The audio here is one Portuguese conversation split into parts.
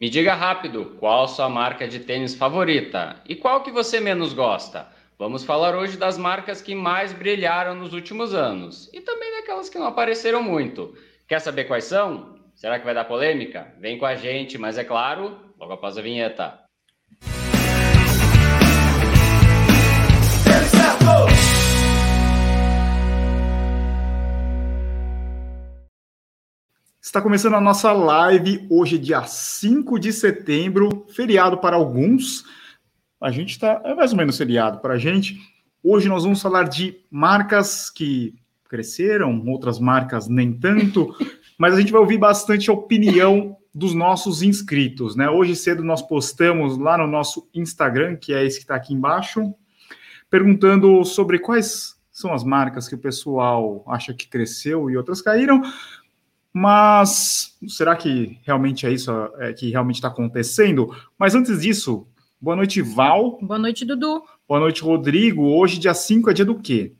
Me diga rápido, qual sua marca de tênis favorita e qual que você menos gosta? Vamos falar hoje das marcas que mais brilharam nos últimos anos e também daquelas que não apareceram muito. Quer saber quais são? Será que vai dar polêmica? Vem com a gente, mas é claro, logo após a vinheta. Está começando a nossa live hoje, dia 5 de setembro, feriado para alguns. A gente está, é mais ou menos feriado para a gente. Hoje nós vamos falar de marcas que cresceram, outras marcas nem tanto, mas a gente vai ouvir bastante a opinião dos nossos inscritos, né? Hoje cedo nós postamos lá no nosso Instagram, que é esse que está aqui embaixo, perguntando sobre quais são as marcas que o pessoal acha que cresceu e outras caíram. Mas será que realmente é isso é, que realmente está acontecendo? Mas antes disso, boa noite, Val. Boa noite, Dudu. Boa noite, Rodrigo. Hoje, dia 5, é dia do quê?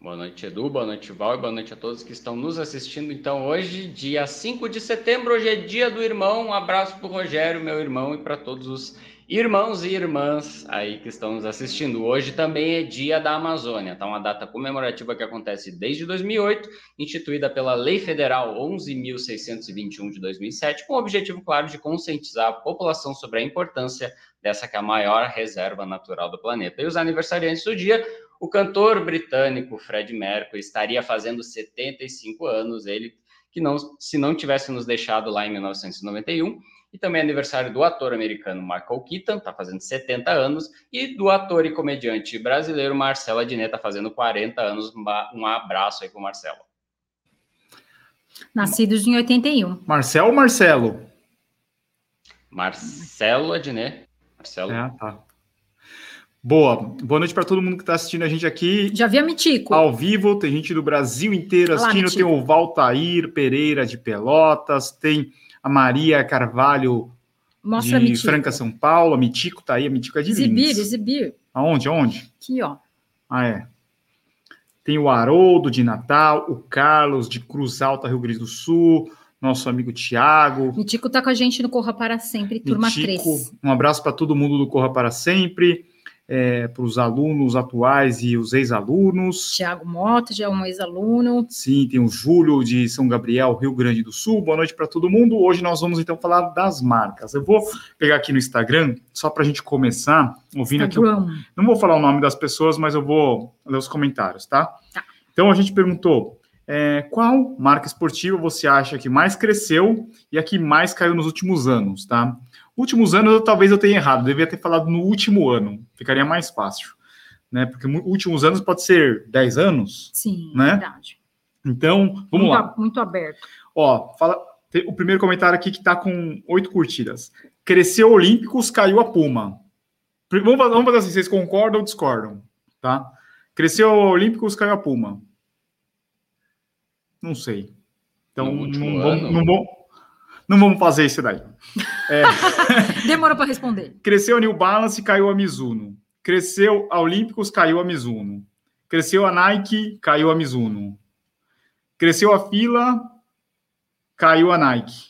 Boa noite, Edu. Boa noite, Val. E boa noite a todos que estão nos assistindo. Então, hoje, dia 5 de setembro, hoje é dia do irmão. Um abraço para o Rogério, meu irmão, e para todos os Irmãos e irmãs aí que estão nos assistindo, hoje também é Dia da Amazônia, tá? Uma data comemorativa que acontece desde 2008, instituída pela Lei Federal 11.621 de 2007, com o objetivo, claro, de conscientizar a população sobre a importância dessa que é a maior reserva natural do planeta. E os aniversariantes do dia, o cantor britânico Fred Mercury estaria fazendo 75 anos, ele que não, se não tivesse nos deixado lá em 1991, e também é aniversário do ator americano Michael Keaton, está fazendo 70 anos, e do ator e comediante brasileiro Marcelo Adnet, está fazendo 40 anos. Um abraço aí para o Marcelo. Nascidos em 81. Marcelo ou Marcelo? Marcelo Adnet. Marcelo. É, tá. Boa. Boa noite para todo mundo que está assistindo a gente aqui. Já vi a Mitico. Ao vivo, tem gente do Brasil inteiro assistindo. Olá, tem o Valtair Pereira de Pelotas, tem a Maria Carvalho Mostra de Franca, São Paulo. A Mitico tá aí, a Mitico é de Exibir, Lins. exibir. Aonde, aonde? Aqui, ó. Ah, é. Tem o Haroldo de Natal, o Carlos de Cruz Alta, Rio Grande do Sul, nosso amigo Tiago. Mitico tá com a gente no Corra para Sempre, turma Mitico, 3. Um abraço para todo mundo do Corra para Sempre é, para os alunos atuais e os ex-alunos. Tiago Mota já é um ex-aluno. Sim, tem o Júlio de São Gabriel, Rio Grande do Sul. Boa noite para todo mundo. Hoje nós vamos então falar das marcas. Eu vou pegar aqui no Instagram, só para a gente começar, ouvindo Instagram. aqui. Não vou falar o nome das pessoas, mas eu vou ler os comentários, tá? Tá. Então a gente perguntou. É, qual marca esportiva você acha que mais cresceu e a que mais caiu nos últimos anos, tá? Últimos anos, eu, talvez eu tenha errado, devia ter falado no último ano, ficaria mais fácil, né? Porque últimos anos pode ser 10 anos. Sim, né? verdade. Então, vamos muito, lá. Muito aberto. Ó, fala, o primeiro comentário aqui que está com oito curtidas. Cresceu Olímpicos, caiu a Puma. Vamos, vamos fazer assim, vocês concordam ou discordam? Tá? Cresceu Olímpicos, caiu a Puma. Não sei. Então, não, vamos, não, vamos, não vamos fazer isso daí. É. Demorou para responder. Cresceu a New Balance, caiu a Mizuno. Cresceu a Olímpicos, caiu a Mizuno. Cresceu a Nike, caiu a Mizuno. Cresceu a fila, caiu a Nike.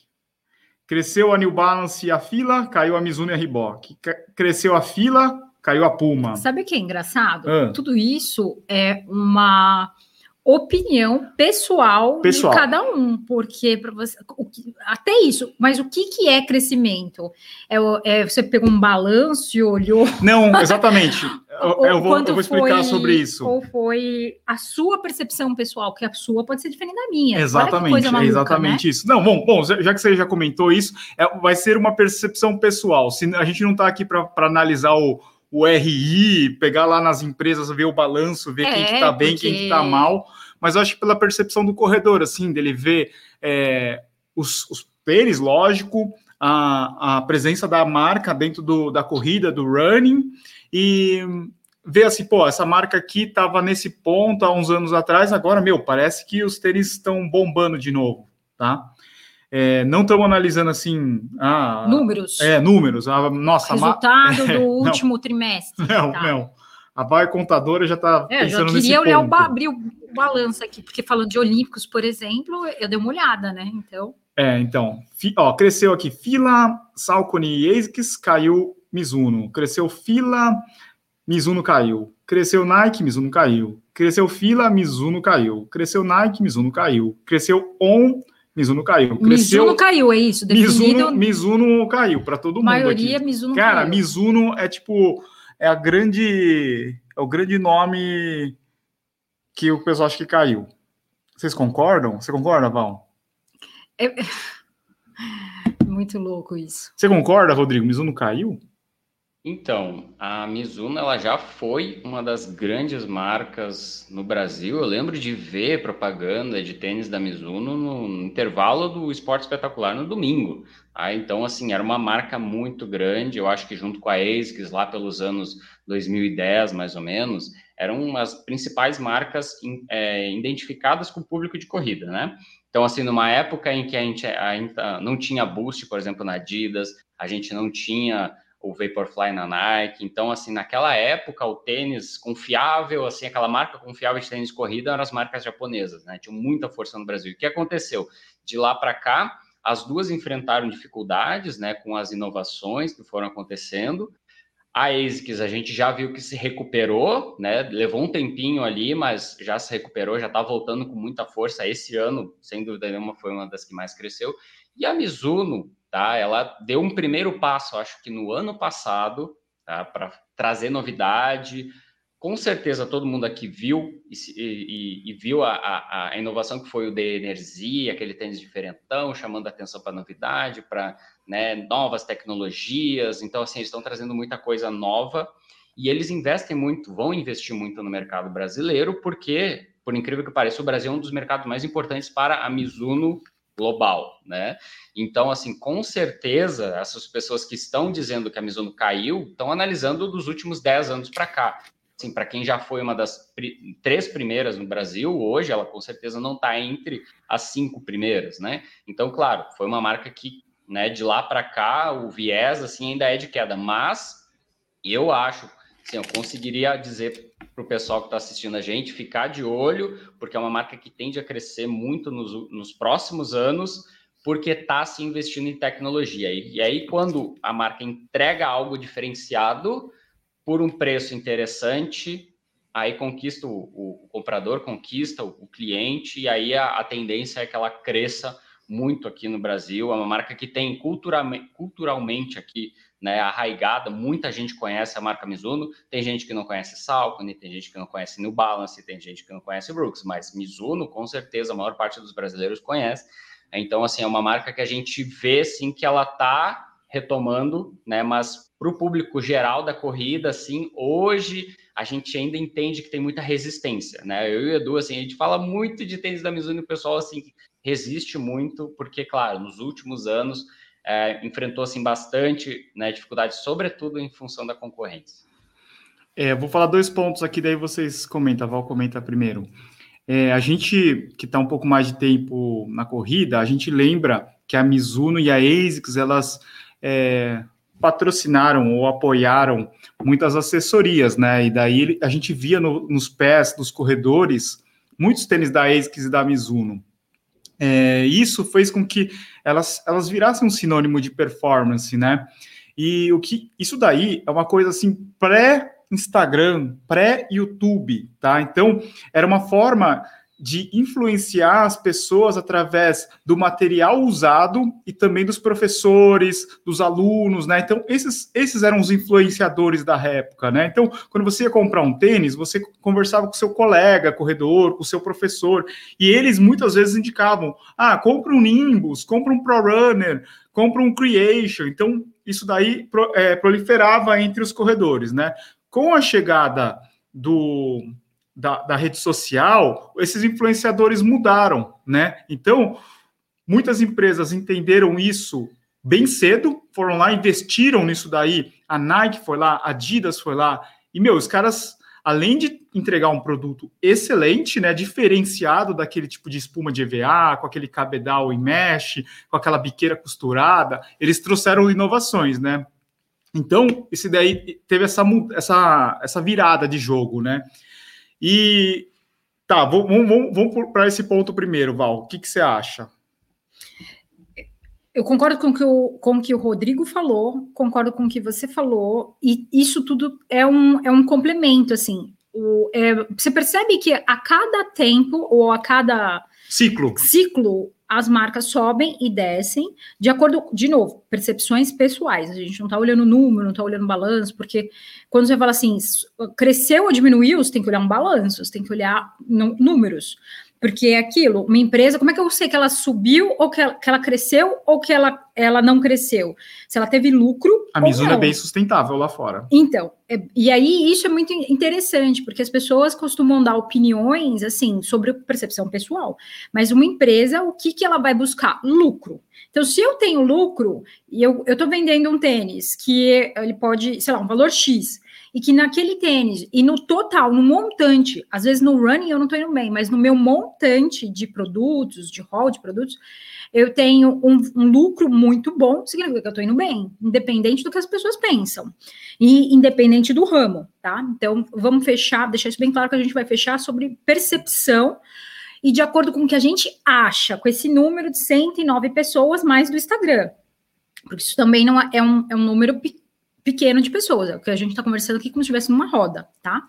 Cresceu a New Balance e a fila, caiu a Mizuno e a Reebok. Cresceu a fila, caiu a Puma. Sabe o que é engraçado? Ah. Tudo isso é uma opinião pessoal, pessoal, de cada um, porque para você que, até isso, mas o que, que é crescimento? É, é, você pegou um balanço e olhou. Não, exatamente. eu, eu, vou, eu, vou, explicar foi, sobre isso. Ou foi a sua percepção pessoal, que a sua pode ser diferente da minha. Exatamente, maluca, exatamente né? isso. Não, bom, bom, já que você já comentou isso, é, vai ser uma percepção pessoal. Se a gente não está aqui para analisar o o RI, pegar lá nas empresas, ver o balanço, ver é, quem que tá bem, porque... quem que tá mal, mas eu acho que pela percepção do corredor, assim, dele ver é, os, os pênis, lógico, a, a presença da marca dentro do, da corrida, do running, e ver assim, pô, essa marca aqui tava nesse ponto há uns anos atrás, agora, meu, parece que os tênis estão bombando de novo, tá? É, não estamos analisando assim. Ah, números. É, números. A, nossa, Resultado ma... do último não, trimestre. Não, tá. não. A vai contadora já está é, pensando já queria olhar o, abrir o balanço aqui, porque falando de Olímpicos, por exemplo, eu dei uma olhada, né? Então. É, então, fi, ó, cresceu aqui Fila, Salcone e ASICS, caiu Mizuno. Cresceu Fila, Mizuno caiu. Cresceu Nike, Mizuno caiu. Cresceu Fila, Mizuno caiu. Cresceu Nike, Mizuno caiu. Cresceu On, Mizuno caiu. Cresceu... Mizuno caiu, é isso? Definido... Mizuno, Mizuno caiu para todo mundo. Maioria aqui. Mizuno Cara, caiu. Mizuno é tipo é a grande é o grande nome que o pessoal acha que caiu. Vocês concordam? Você concorda, Val? É... Muito louco isso. Você concorda, Rodrigo? Mizuno caiu? Então, a Mizuno ela já foi uma das grandes marcas no Brasil. Eu lembro de ver propaganda de tênis da Mizuno no intervalo do Esporte Espetacular no domingo. Ah, então, assim, era uma marca muito grande. Eu acho que junto com a ASICS, lá pelos anos 2010, mais ou menos, eram as principais marcas é, identificadas com o público de corrida, né? Então, assim, numa época em que a gente ainda não tinha boost, por exemplo, na Adidas, a gente não tinha o Vaporfly na Nike. Então, assim, naquela época, o tênis confiável, assim, aquela marca confiável de tênis de corrida eram as marcas japonesas, né? Tinham muita força no Brasil. O que aconteceu? De lá para cá, as duas enfrentaram dificuldades, né, com as inovações que foram acontecendo. A ASICS, a gente já viu que se recuperou, né? Levou um tempinho ali, mas já se recuperou, já está voltando com muita força. Esse ano, sem dúvida nenhuma, foi uma das que mais cresceu. E a Mizuno, tá? Ela deu um primeiro passo, acho que no ano passado, tá? Para trazer novidade. Com certeza todo mundo aqui viu e, e, e viu a, a, a, inovação que foi o de energia, aquele tênis diferentão, chamando atenção para novidade, para né, novas tecnologias. Então, assim, eles estão trazendo muita coisa nova e eles investem muito, vão investir muito no mercado brasileiro, porque, por incrível que pareça, o Brasil é um dos mercados mais importantes para a Mizuno global, né? Então, assim, com certeza, essas pessoas que estão dizendo que a Mizuno caiu estão analisando dos últimos 10 anos para cá. Assim, para quem já foi uma das três primeiras no Brasil, hoje ela com certeza não está entre as cinco primeiras, né? Então, claro, foi uma marca que, né, de lá para cá, o viés assim ainda é de queda, mas eu acho, assim, eu conseguiria dizer para o pessoal que está assistindo a gente ficar de olho, porque é uma marca que tende a crescer muito nos, nos próximos anos, porque está se investindo em tecnologia. E, e aí, quando a marca entrega algo diferenciado por um preço interessante, aí conquista o, o, comprador, conquista o, o, cliente, e aí a, a tendência é que ela cresça muito aqui no Brasil. É uma marca que tem culturalmente, culturalmente aqui né, arraigada, muita gente conhece a marca Mizuno, tem gente que não conhece Salcone, tem gente que não conhece New Balance, tem gente que não conhece Brooks, mas Mizuno, com certeza, a maior parte dos brasileiros conhece. Então, assim, é uma marca que a gente vê, sim, que ela está retomando, né, mas para o público geral da corrida, assim, hoje a gente ainda entende que tem muita resistência, né? Eu e o Edu, assim, a gente fala muito de tênis da Mizuno e o pessoal, assim, resiste muito, porque, claro, nos últimos anos é, enfrentou assim bastante né, dificuldade, sobretudo em função da concorrência. É, vou falar dois pontos aqui, daí vocês comentam, Val comenta primeiro. É, a gente que está um pouco mais de tempo na corrida, a gente lembra que a Mizuno e a ASICS, elas é, patrocinaram ou apoiaram muitas assessorias, né? E daí a gente via no, nos pés dos corredores muitos tênis da ASICS e da Mizuno. É, isso fez com que elas, elas virassem um sinônimo de performance, né? E o que isso daí é uma coisa assim pré Instagram, pré YouTube, tá? Então era uma forma de influenciar as pessoas através do material usado e também dos professores, dos alunos, né? Então, esses, esses eram os influenciadores da época, né? Então, quando você ia comprar um tênis, você conversava com seu colega, corredor, com seu professor, e eles muitas vezes indicavam: ah, compra um Nimbus, compra um Pro Runner, compra um Creation. Então, isso daí é, proliferava entre os corredores, né? Com a chegada do da, da rede social, esses influenciadores mudaram, né? Então, muitas empresas entenderam isso bem cedo, foram lá, investiram nisso daí. A Nike foi lá, a Adidas foi lá, e, meu, os caras, além de entregar um produto excelente, né, diferenciado daquele tipo de espuma de EVA, com aquele cabedal em mesh, com aquela biqueira costurada, eles trouxeram inovações, né? Então, esse daí teve essa, essa, essa virada de jogo, né? E tá, vamos, vamos, vamos para esse ponto primeiro, Val. O que, que você acha? Eu concordo com que o, com que o Rodrigo falou, concordo com o que você falou, e isso tudo é um, é um complemento, assim. O, é, você percebe que a cada tempo, ou a cada ciclo, ciclo as marcas sobem e descem de acordo, de novo, percepções pessoais. A gente não está olhando número, não está olhando balanço, porque quando você fala assim, cresceu ou diminuiu, você tem que olhar um balanço, você tem que olhar números. Porque é aquilo, uma empresa, como é que eu sei que ela subiu ou que ela, que ela cresceu ou que ela, ela não cresceu? Se ela teve lucro. A Mizuno é bem sustentável lá fora. Então, é, e aí isso é muito interessante, porque as pessoas costumam dar opiniões assim sobre percepção pessoal. Mas uma empresa, o que, que ela vai buscar? Lucro. Então, se eu tenho lucro e eu estou vendendo um tênis que ele pode, sei lá, um valor X e que naquele tênis e no total, no montante, às vezes no running eu não estou indo bem, mas no meu montante de produtos, de hall de produtos, eu tenho um, um lucro muito bom, significa que eu estou indo bem, independente do que as pessoas pensam e independente do ramo, tá? Então, vamos fechar, deixar isso bem claro que a gente vai fechar sobre percepção e de acordo com o que a gente acha, com esse número de 109 pessoas mais do Instagram. Porque isso também não é, é um, é um número pequeno pequeno de pessoas, é o que a gente está conversando aqui como se estivesse numa roda, tá?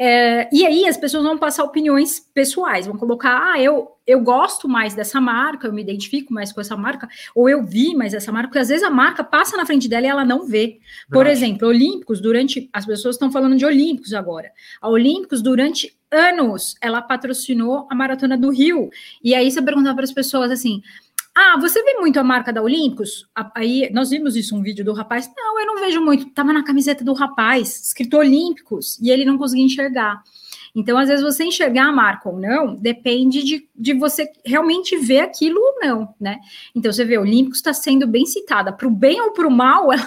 É, e aí as pessoas vão passar opiniões pessoais, vão colocar, ah, eu, eu gosto mais dessa marca, eu me identifico mais com essa marca, ou eu vi mais essa marca, porque às vezes a marca passa na frente dela e ela não vê. Por exemplo, Olímpicos, durante. As pessoas estão falando de Olímpicos agora. A Olímpicos, durante anos, ela patrocinou a Maratona do Rio. E aí você perguntava para as pessoas assim ah, você vê muito a marca da Olímpicos? Aí nós vimos isso, um vídeo do rapaz. Não, eu não vejo muito. Tava na camiseta do rapaz, escrito Olímpicos, e ele não conseguia enxergar. Então, às vezes, você enxergar a marca ou não depende de, de você realmente ver aquilo ou não, né? Então, você vê, Olímpicos está sendo bem citada, para o bem ou para o mal.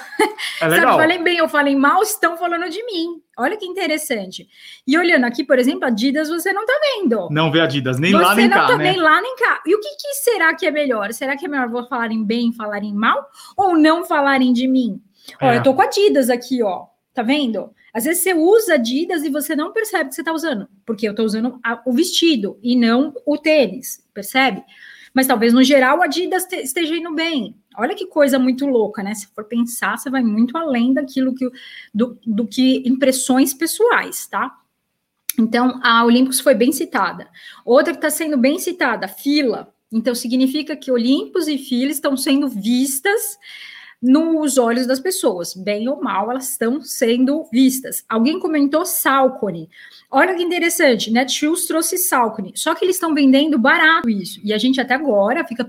É legal. Sabe, falei bem ou falei mal, estão falando de mim. Olha que interessante. E olhando aqui, por exemplo, Adidas, você não tá vendo. Não vê Adidas, nem você lá nem cá. Tá né? nem lá nem cá. E o que, que, será que é melhor? Será que é melhor vou falarem bem, falarem mal? Ou não falarem de mim? É. Olha, eu tô com Adidas aqui, ó. Tá vendo? Às vezes você usa Adidas e você não percebe que você tá usando, porque eu tô usando a, o vestido e não o tênis, percebe? Mas talvez no geral a Adidas te, esteja indo bem. Olha que coisa muito louca, né? Se for pensar, você vai muito além daquilo que do, do que impressões pessoais, tá? Então, a Olímpicos foi bem citada. Outra que está sendo bem citada, fila. Então, significa que Olímpicos e fila estão sendo vistas nos olhos das pessoas, bem ou mal, elas estão sendo vistas. Alguém comentou Salcone. Olha que interessante, Netshoes trouxe Salcone, só que eles estão vendendo barato isso. E a gente até agora fica.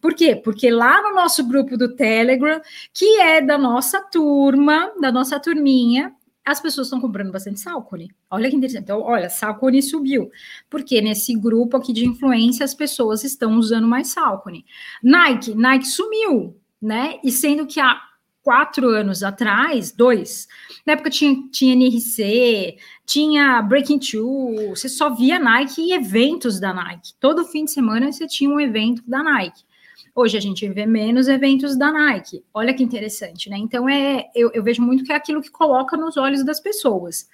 Por quê? Porque lá no nosso grupo do Telegram, que é da nossa turma, da nossa turminha, as pessoas estão comprando bastante Salcone. Olha que interessante. Então, olha, Salcone subiu. Porque nesse grupo aqui de influência, as pessoas estão usando mais Salcone. Nike, Nike sumiu né? E sendo que há quatro anos atrás, dois, na época tinha, tinha NRC, tinha Breaking Two, você só via Nike e eventos da Nike. Todo fim de semana você tinha um evento da Nike. Hoje a gente vê menos eventos da Nike. Olha que interessante, né? Então é, eu, eu vejo muito que é aquilo que coloca nos olhos das pessoas.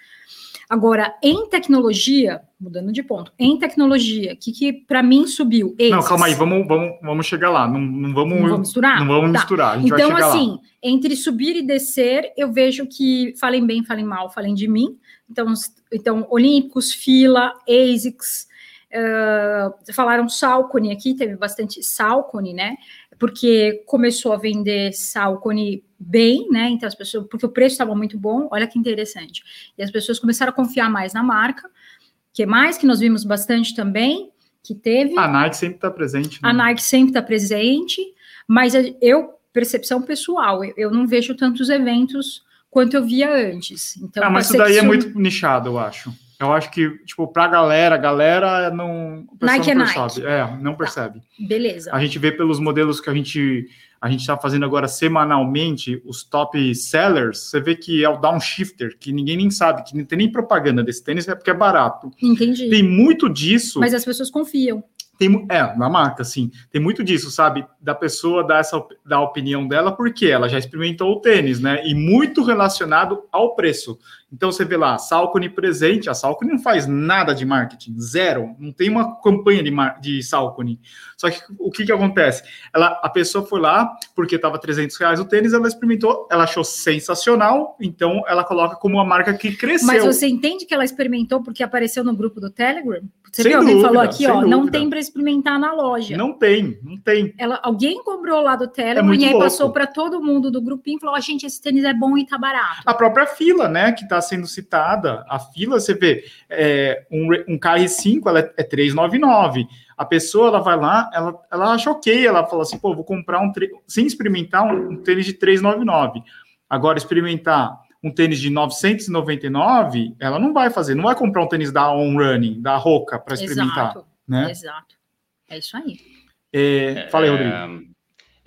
Agora, em tecnologia, mudando de ponto, em tecnologia, o que, que para mim subiu? Esses. Não, calma aí, vamos, vamos, vamos chegar lá. Não, não, vamos, não vamos misturar? Não vamos tá. misturar. então, assim, lá. entre subir e descer, eu vejo que falem bem, falem mal, falem de mim. Então, então Olímpicos, Fila, ASICS, uh, falaram Salcone aqui, teve bastante Salcone, né? Porque começou a vender Salcone bem, né? Então as pessoas, porque o preço estava muito bom, olha que interessante. E as pessoas começaram a confiar mais na marca. Que mais que nós vimos bastante também que teve. A Nike sempre está presente. Né? A Nike sempre está presente, mas eu percepção pessoal, eu, eu, não vejo tantos eventos quanto eu via antes. Então, ah, mas isso daí é muito nichado, eu acho. Eu acho que, tipo, pra galera, a galera não. Nike não é percebe. Nike. É, não percebe. Tá. Beleza. A gente vê pelos modelos que a gente a gente está fazendo agora semanalmente os top sellers, você vê que é o downshifter, que ninguém nem sabe, que não tem nem propaganda desse tênis, é porque é barato. Entendi. Tem muito disso. Mas as pessoas confiam. Tem, é, na marca, sim. Tem muito disso, sabe? Da pessoa dar essa da opinião dela, porque ela já experimentou o tênis, né? E muito relacionado ao preço. Então você vê lá, Salcone presente, a Salcone não faz nada de marketing, zero, não tem uma campanha de, de Salcone. Só que o que que acontece? Ela, a pessoa foi lá, porque estava 300 reais o tênis, ela experimentou, ela achou sensacional, então ela coloca como uma marca que cresceu. Mas você entende que ela experimentou porque apareceu no grupo do Telegram? Você sem viu, alguém dúvida, falou aqui, ó, dúvida. não tem experimentar na loja. Não tem, não tem. Ela, alguém comprou lá do Telegram é e aí louco. passou para todo mundo do grupinho e falou, oh, gente, esse tênis é bom e tá barato. A própria fila, né, que tá sendo citada, a fila, você vê, é, um, um KR5 ela é, é 399. A pessoa ela vai lá, ela, ela acha ok, ela fala assim, pô, vou comprar um sem experimentar um, um tênis de 399. Agora, experimentar um tênis de 999, ela não vai fazer, não vai comprar um tênis da On Running, da Roca, para experimentar. Exato, né? exato. É isso aí. É, fala aí, Rodrigo. É,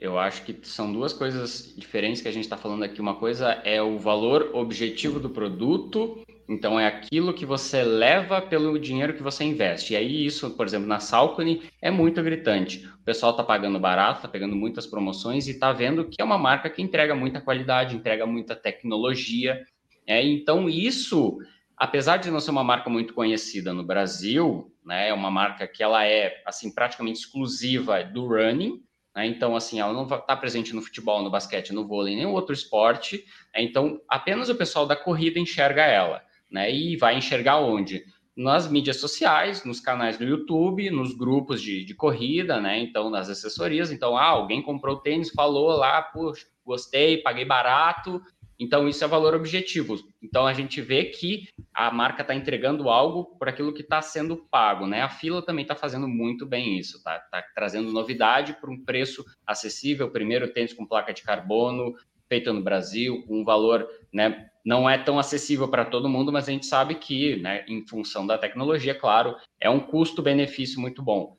eu acho que são duas coisas diferentes que a gente está falando aqui. Uma coisa é o valor objetivo do produto, então é aquilo que você leva pelo dinheiro que você investe. E aí isso, por exemplo, na Salcone é muito gritante. O pessoal está pagando barato, está pegando muitas promoções e está vendo que é uma marca que entrega muita qualidade, entrega muita tecnologia. É, então isso, apesar de não ser uma marca muito conhecida no Brasil, né, é uma marca que ela é assim praticamente exclusiva do running né? Então, assim, ela não está presente no futebol, no basquete, no vôlei, nenhum outro esporte. Né? Então, apenas o pessoal da corrida enxerga ela. Né? E vai enxergar onde? Nas mídias sociais, nos canais do YouTube, nos grupos de, de corrida, né? Então, nas assessorias. Então, ah, alguém comprou tênis, falou lá, puxa, gostei, paguei barato, então, isso é valor objetivo. Então, a gente vê que a marca está entregando algo por aquilo que está sendo pago, né? A fila também está fazendo muito bem isso, tá? Tá trazendo novidade por um preço acessível. Primeiro tênis com placa de carbono, feito no Brasil, com um valor, né? Não é tão acessível para todo mundo, mas a gente sabe que, né, em função da tecnologia, claro, é um custo-benefício muito bom.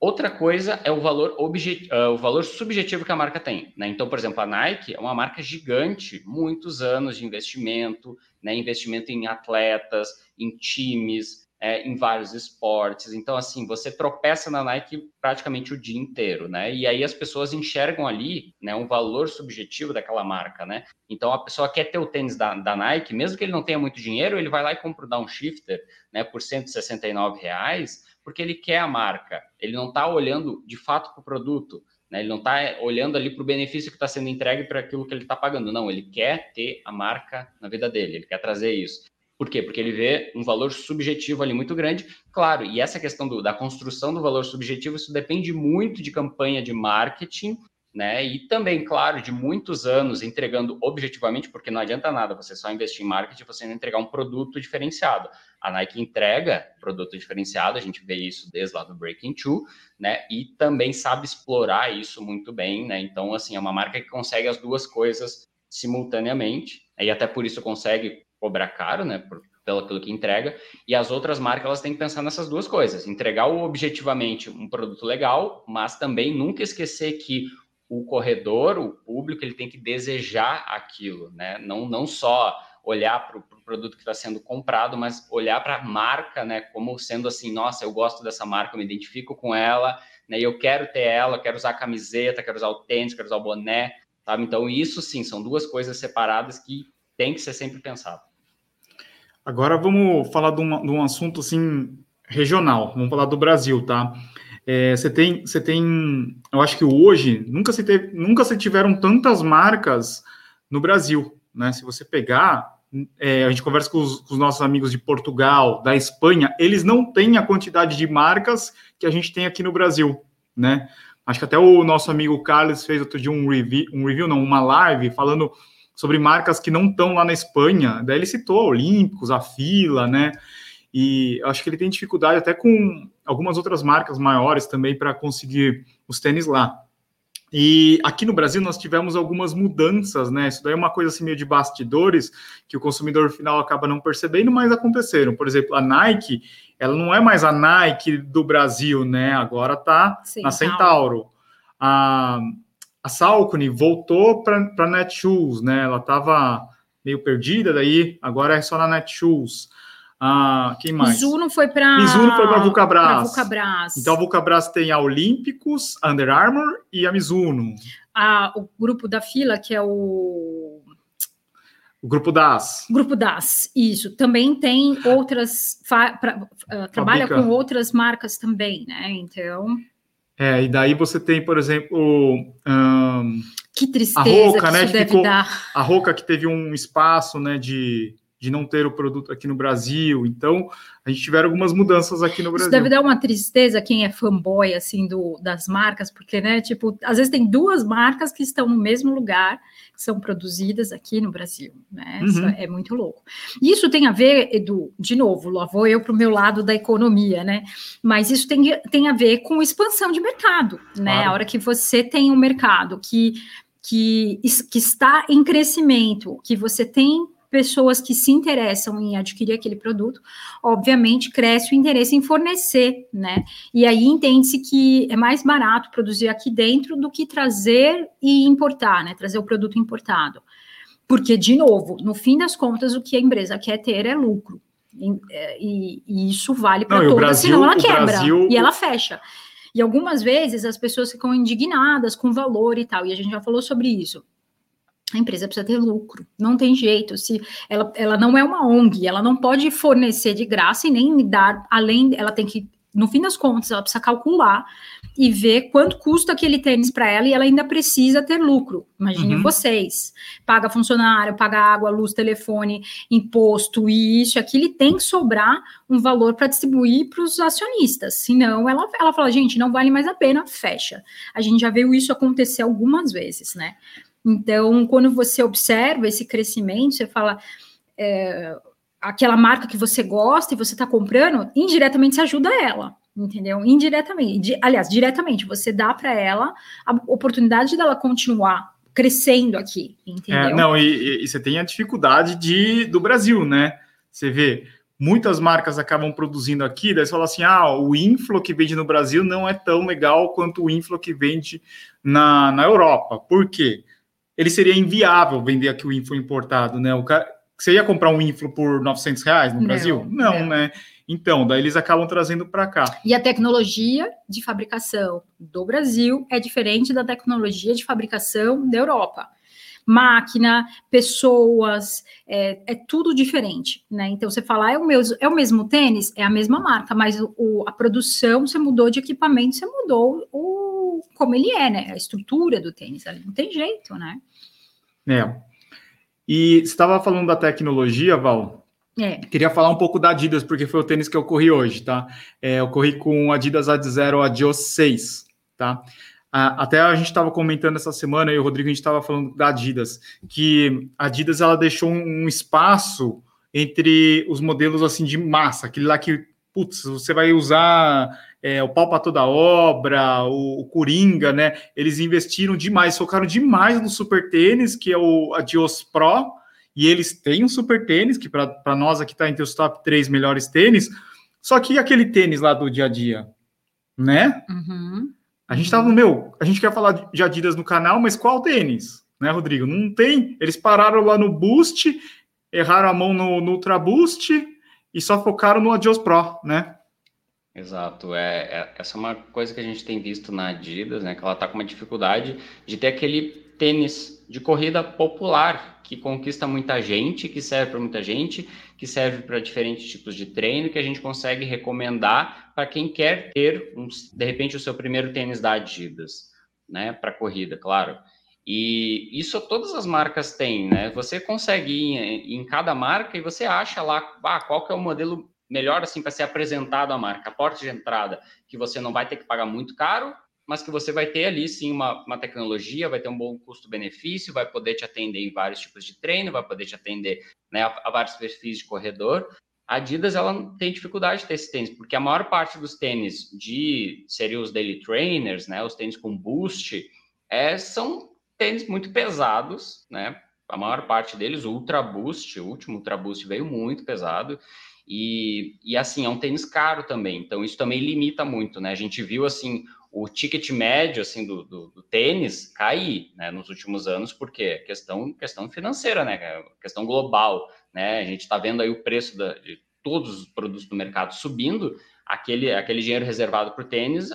Outra coisa é o valor, objet... uh, o valor subjetivo que a marca tem. Né? Então, por exemplo, a Nike é uma marca gigante, muitos anos de investimento, né? investimento em atletas, em times, é, em vários esportes. Então, assim, você tropeça na Nike praticamente o dia inteiro, né? E aí as pessoas enxergam ali né, um valor subjetivo daquela marca, né? Então, a pessoa quer ter o tênis da, da Nike, mesmo que ele não tenha muito dinheiro, ele vai lá e compra o Downshifter né, por 169 reais, porque ele quer a marca, ele não está olhando de fato para o produto, né? ele não está olhando ali para o benefício que está sendo entregue para aquilo que ele está pagando, não, ele quer ter a marca na vida dele, ele quer trazer isso. Por quê? Porque ele vê um valor subjetivo ali muito grande. Claro, e essa questão do, da construção do valor subjetivo, isso depende muito de campanha de marketing né? E também, claro, de muitos anos entregando objetivamente, porque não adianta nada você só investir em marketing você não entregar um produto diferenciado. A Nike entrega produto diferenciado, a gente vê isso desde lá do Breaking Two, né? E também sabe explorar isso muito bem, né? Então, assim, é uma marca que consegue as duas coisas simultaneamente, e até por isso consegue cobrar caro, né? Por, pelo aquilo que entrega. E as outras marcas elas têm que pensar nessas duas coisas: entregar objetivamente um produto legal, mas também nunca esquecer que o corredor, o público, ele tem que desejar aquilo, né? Não, não só olhar para o pro produto que está sendo comprado, mas olhar para a marca, né? Como sendo assim, nossa, eu gosto dessa marca, eu me identifico com ela, né? E eu quero ter ela, quero usar a camiseta, quero usar o tênis, quero usar o boné, sabe? Então, isso sim, são duas coisas separadas que tem que ser sempre pensado. Agora vamos falar de, uma, de um assunto assim regional, vamos falar do Brasil, tá? É, você tem, você tem, eu acho que hoje nunca se teve, nunca se tiveram tantas marcas no Brasil, né? Se você pegar, é, a gente conversa com os, com os, nossos amigos de Portugal, da Espanha, eles não têm a quantidade de marcas que a gente tem aqui no Brasil, né? Acho que até o nosso amigo Carlos fez outro dia um review, um review não, uma live falando sobre marcas que não estão lá na Espanha. Daí ele citou Olímpicos, a Fila, né? E acho que ele tem dificuldade até com algumas outras marcas maiores também para conseguir os tênis lá. E aqui no Brasil nós tivemos algumas mudanças, né? Isso daí é uma coisa assim meio de bastidores que o consumidor final acaba não percebendo, mas aconteceram. Por exemplo, a Nike, ela não é mais a Nike do Brasil, né? Agora tá Sim, na Centauro. A, a Salcone voltou para a Netshoes, né? Ela estava meio perdida, daí agora é só na Netshoes. Ah, quem mais? Mizuno foi para Mizuno foi para a Vulcabras. Vulcabras. Então a Vulcabras tem a Olímpicos, a Under Armour e a Mizuno. A, o grupo da fila, que é o o grupo das. Grupo das, isso. Também tem outras. Pra, uh, trabalha com outras marcas também, né? Então. É, e daí você tem, por exemplo. Um, que tristeza a Roca, que né, deve ficou, dar. A Roca que teve um espaço né, de de não ter o produto aqui no Brasil. Então, a gente tiveram algumas mudanças aqui no Brasil. Isso deve dar uma tristeza quem é fanboy assim do, das marcas, porque, né, tipo, às vezes tem duas marcas que estão no mesmo lugar, que são produzidas aqui no Brasil, né? Uhum. É muito louco. Isso tem a ver, Edu, de novo, lá vou eu para o meu lado da economia, né? Mas isso tem, tem a ver com expansão de mercado, né? Claro. A hora que você tem um mercado que que, que está em crescimento, que você tem pessoas que se interessam em adquirir aquele produto, obviamente cresce o interesse em fornecer, né? E aí entende-se que é mais barato produzir aqui dentro do que trazer e importar, né? Trazer o produto importado. Porque, de novo, no fim das contas, o que a empresa quer ter é lucro. E, é, e, e isso vale para todas, senão ela quebra Brasil... e ela fecha. E algumas vezes as pessoas ficam indignadas com o valor e tal, e a gente já falou sobre isso a empresa precisa ter lucro, não tem jeito. Se ela, ela não é uma ONG, ela não pode fornecer de graça e nem dar além, ela tem que, no fim das contas, ela precisa calcular e ver quanto custa aquele tênis para ela e ela ainda precisa ter lucro. Imagine uhum. vocês, paga funcionário, paga água, luz, telefone, imposto e isso, aquilo, e tem que sobrar um valor para distribuir para os acionistas. Senão, ela, ela fala, gente, não vale mais a pena, fecha. A gente já viu isso acontecer algumas vezes, né? Então, quando você observa esse crescimento, você fala. É, aquela marca que você gosta e você está comprando, indiretamente você ajuda ela, entendeu? Indiretamente, aliás, diretamente, você dá para ela a oportunidade dela continuar crescendo aqui, entendeu? É, não, e, e, você tem a dificuldade de, do Brasil, né? Você vê, muitas marcas acabam produzindo aqui, daí você fala assim, ah, o inflo que vende no Brasil não é tão legal quanto o inflo que vende na, na Europa. Por quê? Ele seria inviável vender aqui o info importado, né? O cara, você ia comprar um info por 900 reais no não, Brasil? Não, né? Então, daí eles acabam trazendo para cá. E a tecnologia de fabricação do Brasil é diferente da tecnologia de fabricação da Europa. Máquina, pessoas, é, é tudo diferente, né? Então, você falar, ah, é o, mesmo, é o mesmo tênis? É a mesma marca, mas o, a produção, você mudou de equipamento, você mudou o, como ele é, né? A estrutura do tênis, ali não tem jeito, né? É. E você estava falando da tecnologia, Val. É. Queria falar um pouco da Adidas, porque foi o tênis que eu corri hoje, tá? É, eu corri com Adidas Ad Zero Adios 6, tá? até a gente estava comentando essa semana, e o Rodrigo, a gente estava falando da Adidas, que a Adidas ela deixou um espaço entre os modelos assim de massa, aquele lá que, putz, você vai usar é, o pau para toda obra, o, o, Coringa, né? Eles investiram demais, focaram demais no super tênis, que é o Adios Pro, e eles têm um super tênis, que para nós aqui está entre os top três melhores tênis, só que aquele tênis lá do dia a dia, né? Uhum. A gente tava no meu, a gente quer falar de Adidas no canal, mas qual tênis? Né, Rodrigo? Não tem. Eles pararam lá no Boost, erraram a mão no, no Ultra Boost e só focaram no Adios Pro, né? Exato, é, é, essa é uma coisa que a gente tem visto na Adidas, né? Que ela tá com uma dificuldade de ter aquele tênis de corrida popular que conquista muita gente, que serve para muita gente, que serve para diferentes tipos de treino, que a gente consegue recomendar para quem quer ter, um, de repente, o seu primeiro tênis da Adidas, né? Para corrida, claro. E isso todas as marcas têm, né? Você consegue ir em, cada marca e você acha lá ah, qual que é o modelo melhor assim para ser apresentado a marca, a porta de entrada, que você não vai ter que pagar muito caro, mas que você vai ter ali sim uma, uma tecnologia, vai ter um bom custo-benefício, vai poder te atender em vários tipos de treino, vai poder te atender né, a, a vários perfis de corredor. A Adidas ela tem dificuldade de ter esse tênis, porque a maior parte dos tênis de seriam os daily trainers, né, os tênis com boost, é, são tênis muito pesados, né? A maior parte deles, o Ultra Boost, o último Ultra Boost veio muito pesado. E, e assim, é um tênis caro também, então isso também limita muito, né? A gente viu assim o ticket médio assim do, do, do tênis cair né, nos últimos anos, porque questão, questão financeira, né? Questão global, né? A gente está vendo aí o preço da, de todos os produtos do mercado subindo, aquele, aquele dinheiro reservado para o tênis,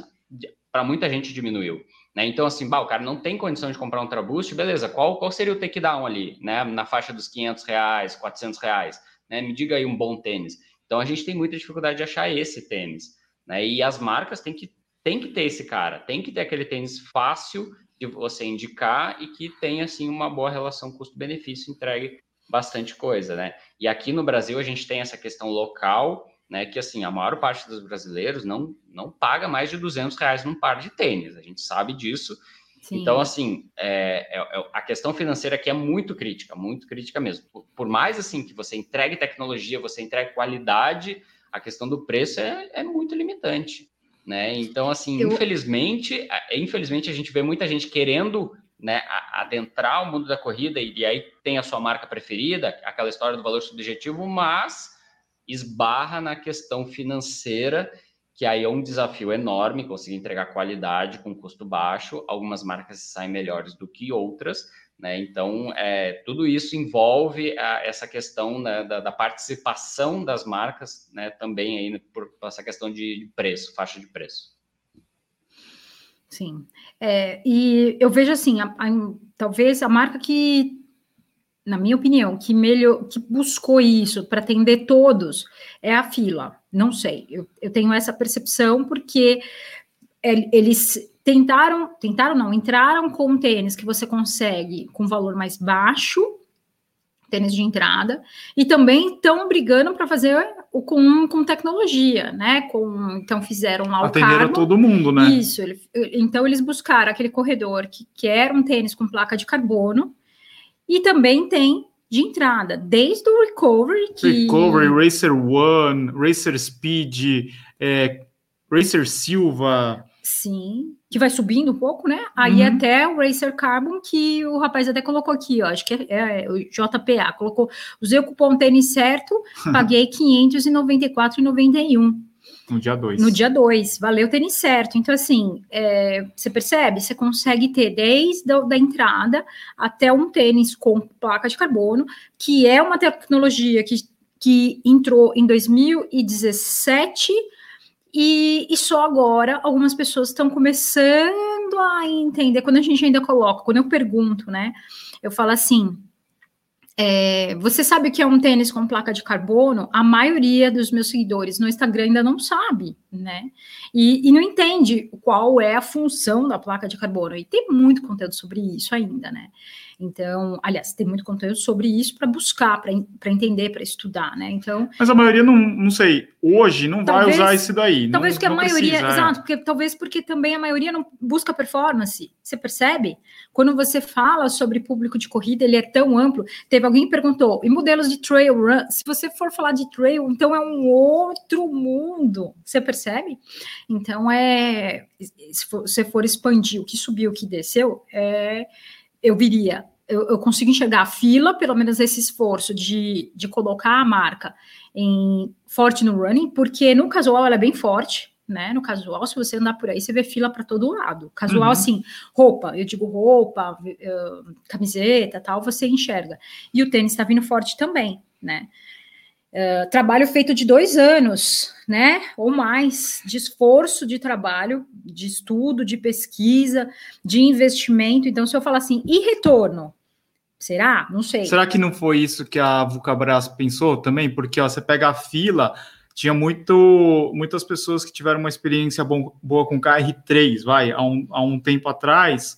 para muita gente diminuiu. Né? Então, assim, bah, o cara não tem condição de comprar um Traboost, beleza, qual, qual seria o takedown ali, né? Na faixa dos 500 reais, 400 reais, né? Me diga aí um bom tênis. Então, a gente tem muita dificuldade de achar esse tênis, né? E as marcas têm que, têm que ter esse cara, tem que ter aquele tênis fácil de você indicar e que tenha, assim, uma boa relação custo-benefício, entregue bastante coisa, né? E aqui no Brasil a gente tem essa questão local, né? Que assim, a maior parte dos brasileiros não, não paga mais de 200 reais num par de tênis, a gente sabe disso. Sim. Então, assim, é, é, é, a questão financeira aqui é muito crítica, muito crítica mesmo. Por, por, mais assim que você entregue tecnologia, você entregue qualidade, a questão do preço é, é muito limitante, né? Então, assim, Eu... infelizmente, infelizmente a gente vê muita gente querendo né, adentrar o mundo da corrida e, e, aí tem a sua marca preferida, aquela história do valor subjetivo, mas esbarra na questão financeira, que aí é um desafio enorme conseguir entregar qualidade com custo baixo. Algumas marcas saem melhores do que outras, né? Então, é, tudo isso envolve a, essa questão né, da, da, participação das marcas, né, também aí por, por essa questão de preço, faixa de preço. Sim. É, e eu vejo assim, a, a, talvez a marca que, na minha opinião, que melhor, que buscou isso para atender todos é a fila. Não sei, eu, eu tenho essa percepção porque eles tentaram, tentaram não, entraram com um tênis que você consegue com valor mais baixo tênis de entrada, e também estão brigando para fazer o com, com tecnologia, né? Com, então fizeram lá o Atenderam todo mundo, né? Isso. Ele, então eles buscaram aquele corredor que quer um tênis com placa de carbono e também tem de entrada, desde o Recovery que... Recovery, Racer One, Racer Speed, é, Racer Silva... Sim, que vai subindo um pouco, né? Aí uhum. até o Racer Carbon, que o rapaz até colocou aqui, ó, acho que é, é o JPA, colocou, usei o cupom tênis certo, paguei 594,91. No dia 2. No dia 2, valeu tênis certo. Então, assim, é, você percebe? Você consegue ter desde a da entrada até um tênis com placa de carbono, que é uma tecnologia que, que entrou em 2017 e, e, só agora algumas pessoas estão começando a entender. Quando a gente ainda coloca, quando eu pergunto, né? Eu falo assim: é, você sabe o que é um tênis com placa de carbono? A maioria dos meus seguidores no Instagram ainda não sabe, né? E, e, não entende qual é a função da placa de carbono. E tem muito conteúdo sobre isso ainda, né? Então, aliás, tem muito conteúdo sobre isso para buscar, para entender, para estudar, né? Então. Mas a maioria não, não sei, hoje não talvez, vai usar isso daí. Talvez não, porque a maioria, precisa, é. exato, porque talvez porque também a maioria não busca performance. Você percebe? Quando você fala sobre público de corrida, ele é tão amplo. Teve alguém que perguntou, e modelos de trail run? Se você for falar de trail, então é um outro mundo. Você percebe? Então é. Se você for expandir o que subiu, o que desceu, é eu viria, eu, eu, consigo enxergar a fila, pelo menos esse esforço de, de colocar a marca em forte no running, porque no casual ela é bem forte, né? No casual, se você andar por aí, você vê fila para todo lado. Casual, uhum. assim, roupa, eu digo roupa, uh, camiseta, tal, você enxerga. E o tênis está vindo forte também, né? Uh, trabalho feito de dois anos, né, ou mais, de esforço de trabalho, de estudo, de pesquisa, de investimento. Então, se eu falar assim, e retorno? Será? Não sei. Será que não foi isso que a Vulcabras pensou também? Porque ó, você pega a fila, tinha muito, muitas pessoas que tiveram uma experiência bom, boa com KR3, vai, há um, há um tempo atrás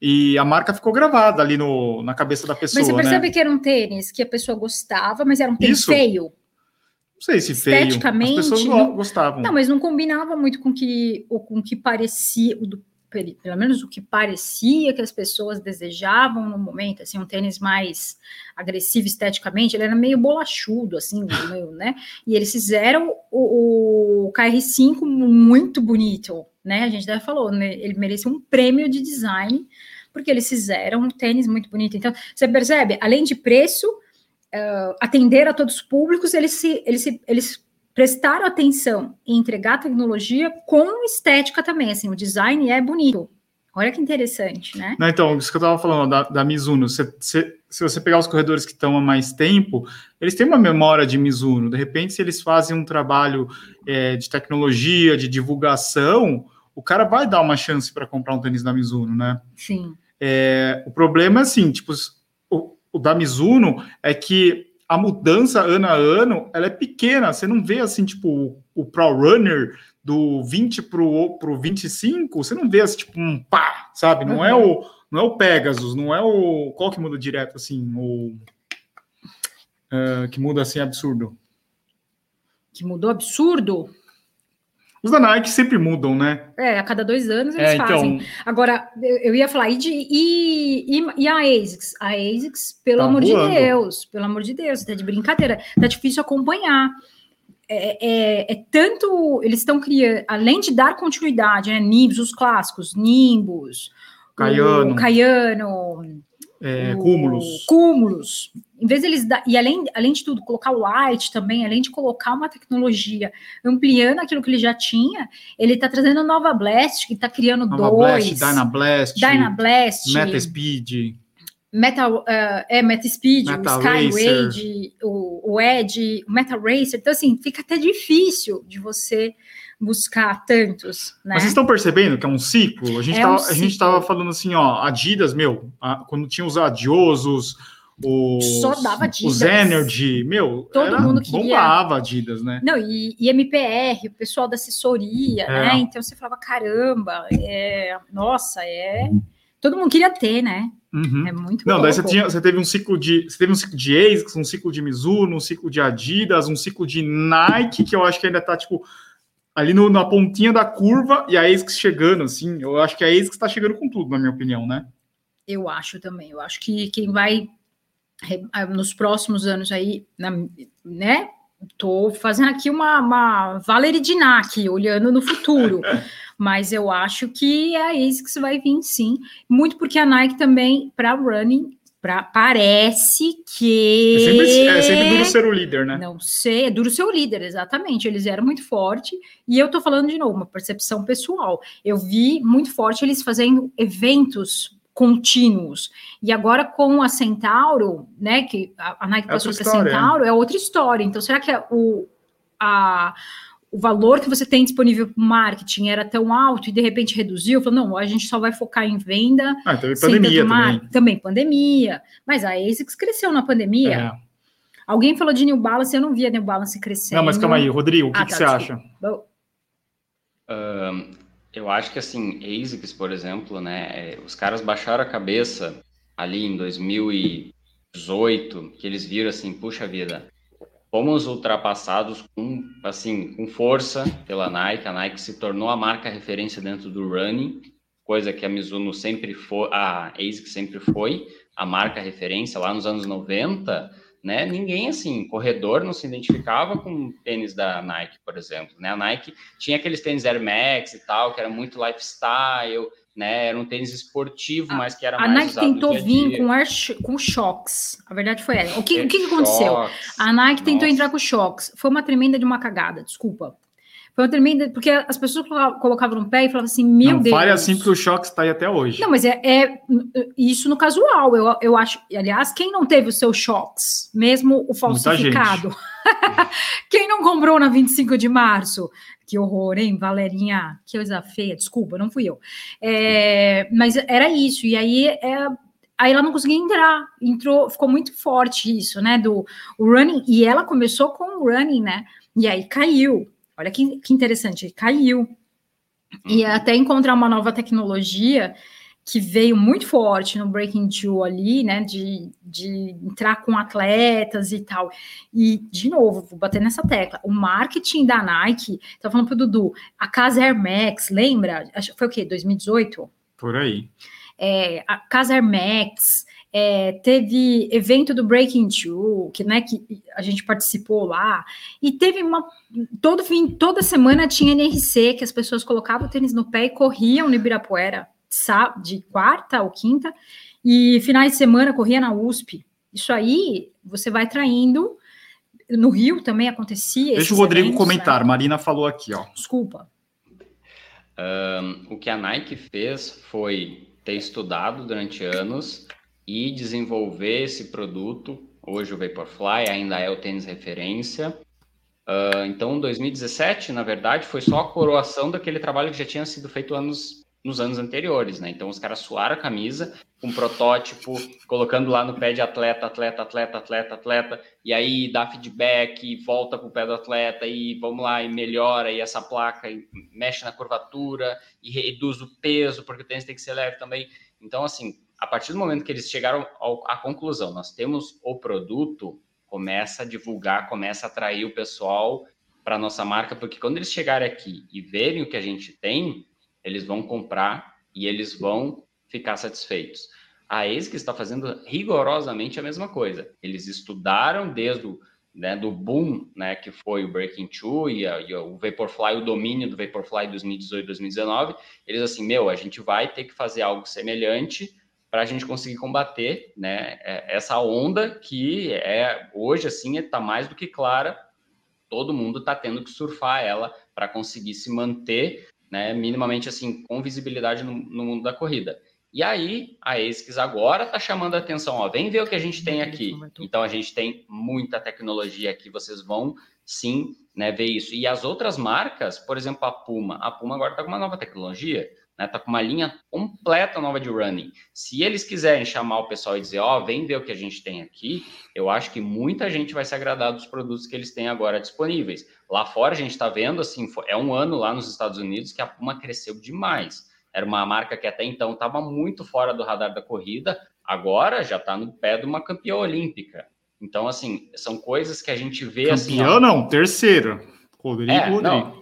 e a marca ficou gravada ali no, na cabeça da pessoa. Mas você percebe né? que era um tênis que a pessoa gostava, mas era um tênis Isso. feio. Não sei se feio. Esteticamente. As pessoas não, gostavam. Não, mas não combinava muito com que, o com que parecia, do, pelo menos o que parecia que as pessoas desejavam no momento, assim, um tênis mais agressivo esteticamente, ele era meio bolachudo, assim, meio, né? E eles fizeram o, o KR5 muito bonito, né? A gente já falou, né? ele merece um prêmio de design, porque eles fizeram um tênis muito bonito. Então, você percebe, além de preço, uh, atender a todos os públicos, eles se, eles se, eles prestaram atenção em entregar tecnologia com estética também, assim, o design é bonito, Olha que interessante, né? Não, então, isso que eu estava falando da, da Mizuno, se, se, se, você pegar os corredores que estão há mais tempo, eles têm uma memória de Mizuno. De repente, se eles fazem um trabalho é, de tecnologia, de divulgação, o cara vai dar uma chance para comprar um tênis da Mizuno, né? Sim. É, o problema é assim, tipo, o, o da Mizuno é que a mudança ano a ano ela é pequena. Você não vê assim, tipo, o, o Pro Runner do 20 pro, pro 25, você não vê assim, tipo, um pá, sabe? Não é uhum. é o não é o Pegasus, não é o. Qual que muda direto assim? O. Uh, que muda assim absurdo. Que mudou absurdo? Os da Nike sempre mudam, né? É, a cada dois anos eles é, então... fazem. Agora, eu ia falar, e, de, e, e, a ASICS? A ASICS, pelo tá amor voando. de Deus, pelo amor de Deus, tá de brincadeira, tá difícil acompanhar. É, é, é tanto, eles estão criando, além de dar continuidade, né, Nimbus, os clássicos, Nimbus, Caiano, o Caiano é, cúmulos. Cúmulos. Em vez deles dar, e além, além de tudo, colocar o light também, além de colocar uma tecnologia ampliando aquilo que ele já tinha, ele está trazendo nova Blast, que está criando nova dois. Blast, Dynablast, Dynablast, Metaspeed. Meta, uh, é, Metaspeed, Meta o Skywade, o, o Edge, o Meta Racer. Então, assim, fica até difícil de você buscar tantos, né? Mas vocês estão percebendo que é um ciclo? A gente é tava, um a gente estava falando assim, ó, Adidas, meu, a, quando tinha os adiosos, os, Só dava Adidas. os Energy, meu, todo era, mundo queria. Bombava Adidas, né? Não, e, e MPR, o pessoal da assessoria, é. né? Então você falava, caramba, é, nossa, é. Todo mundo queria ter, né? Uhum. É muito Não, daí você, tinha, você teve um ciclo de. Você teve um ciclo de ASICS, um ciclo de Mizuno, um ciclo de Adidas, um ciclo de Nike, que eu acho que ainda tá, tipo, ali no, na pontinha da curva e a ASICS chegando, assim. Eu acho que a ASICS está chegando com tudo, na minha opinião, né? Eu acho também. Eu acho que quem vai nos próximos anos aí, na, né? Tô fazendo aqui uma, uma Valerie Dinac, olhando no futuro. Mas eu acho que é a ASICS vai vir sim. Muito porque a Nike também, para running, Pra, parece que. É sempre, é sempre duro ser o líder, né? Não sei, é duro ser o líder, exatamente. Eles eram muito forte. E eu tô falando de novo, uma percepção pessoal. Eu vi muito forte eles fazendo eventos contínuos. E agora com a Centauro, né? Que a, Nike é passou para Centauro, é outra história. Então, será que é o. A, o valor que você tem disponível para o marketing era tão alto e de repente reduziu, falou, não, a gente só vai focar em venda. Ah, teve pandemia também. Também pandemia. Mas a ASICS cresceu na pandemia. É. Alguém falou de New Balance, eu não via New Balance crescendo. Não, mas calma aí, Rodrigo, o que, ah, que tá, você acha? Uh, eu acho que assim, ASICS, por exemplo, né, é, os caras baixaram a cabeça ali em 2018, que eles viram assim, puxa vida, fomos ultrapassados com, assim, com força pela Nike. A Nike se tornou a marca referência dentro do running, coisa que a Mizuno sempre foi, a ASICS sempre foi, a marca referência lá nos anos 90, né? Ninguém assim, corredor não se identificava com tênis da Nike, por exemplo, né? A Nike tinha aqueles tênis Air Max e tal, que era muito lifestyle, né? Era um tênis esportivo, a, mas que era a mais A Nike tentou vir com, air, com shocks. A verdade foi essa. O que, o que, que aconteceu? A Nike tentou Nossa. entrar com shocks. Foi uma tremenda de uma cagada, desculpa. Foi uma tremenda, porque as pessoas colocavam no pé e falavam assim, meu não, Deus. Fale assim porque o choque está aí até hoje. Não, mas é, é, isso no casual, eu, eu acho. Aliás, quem não teve os seus choques, mesmo o falsificado? quem não comprou na 25 de março? Que horror, hein, Valerinha? Que coisa feia, desculpa, não fui eu. É, mas era isso, e aí é, aí ela não conseguia entrar, entrou, ficou muito forte isso, né, do running, e ela começou com o running, né, e aí caiu, Olha que, que interessante, caiu. E uhum. até encontrar uma nova tecnologia que veio muito forte no Breaking Two ali, né, de, de entrar com atletas e tal. E, de novo, vou bater nessa tecla, o marketing da Nike, tá falando pro Dudu, a Casa Air Max, lembra? Foi o quê, 2018? Por aí. É, a Casa Air Max, é, teve evento do Breaking Two, que, né, que a gente participou lá, e teve uma. Todo fim, toda semana tinha NRC, que as pessoas colocavam o tênis no pé e corriam no Ibirapuera, de quarta ou quinta, e finais de semana corria na USP. Isso aí você vai traindo. No Rio também acontecia. Deixa o Rodrigo eventos, comentar. Né? Marina falou aqui, ó. Desculpa. Um, o que a Nike fez foi ter estudado durante anos e desenvolver esse produto. Hoje o Vaporfly ainda é o tênis referência. Uh, então, 2017, na verdade, foi só a coroação daquele trabalho que já tinha sido feito anos nos anos anteriores, né? Então os caras suaram a camisa um protótipo, colocando lá no pé de atleta, atleta, atleta, atleta, atleta, e aí dá feedback, volta pro pé do atleta e vamos lá e melhora e essa placa e mexe na curvatura e reduz o peso, porque o tênis tem que ser leve também. Então assim, a partir do momento que eles chegaram à conclusão, nós temos o produto, começa a divulgar, começa a atrair o pessoal para nossa marca, porque quando eles chegarem aqui e verem o que a gente tem, eles vão comprar e eles vão ficar satisfeitos. A ASIC está fazendo rigorosamente a mesma coisa. Eles estudaram desde o né, do boom, né, que foi o Breaking Two e, e, o Vaporfly, o domínio do Vaporfly 2018, 2019, eles assim, meu, a gente vai ter que fazer algo semelhante para a gente conseguir combater, né, é, essa onda que é hoje assim está mais do que clara. Todo mundo está tendo que surfar ela para conseguir se manter né, minimamente assim, com visibilidade no, no mundo da corrida. E aí, a ASICS agora está chamando a atenção, ó, vem ver o que a gente tem aqui. Então, a gente tem muita tecnologia aqui, vocês vão sim né, ver isso. E as outras marcas, por exemplo, a Puma, a Puma agora está com uma nova tecnologia, né, tá com uma linha completa nova de running. Se eles quiserem chamar o pessoal e dizer, ó, oh, vem ver o que a gente tem aqui, eu acho que muita gente vai se agradar dos produtos que eles têm agora disponíveis. Lá fora a gente está vendo, assim, é um ano lá nos Estados Unidos que a Puma cresceu demais. Era uma marca que até então estava muito fora do radar da corrida, agora já está no pé de uma campeã olímpica. Então, assim, são coisas que a gente vê Campeão, assim. Campeão não, terceiro. Rodrigo, é, Rodrigo. Não,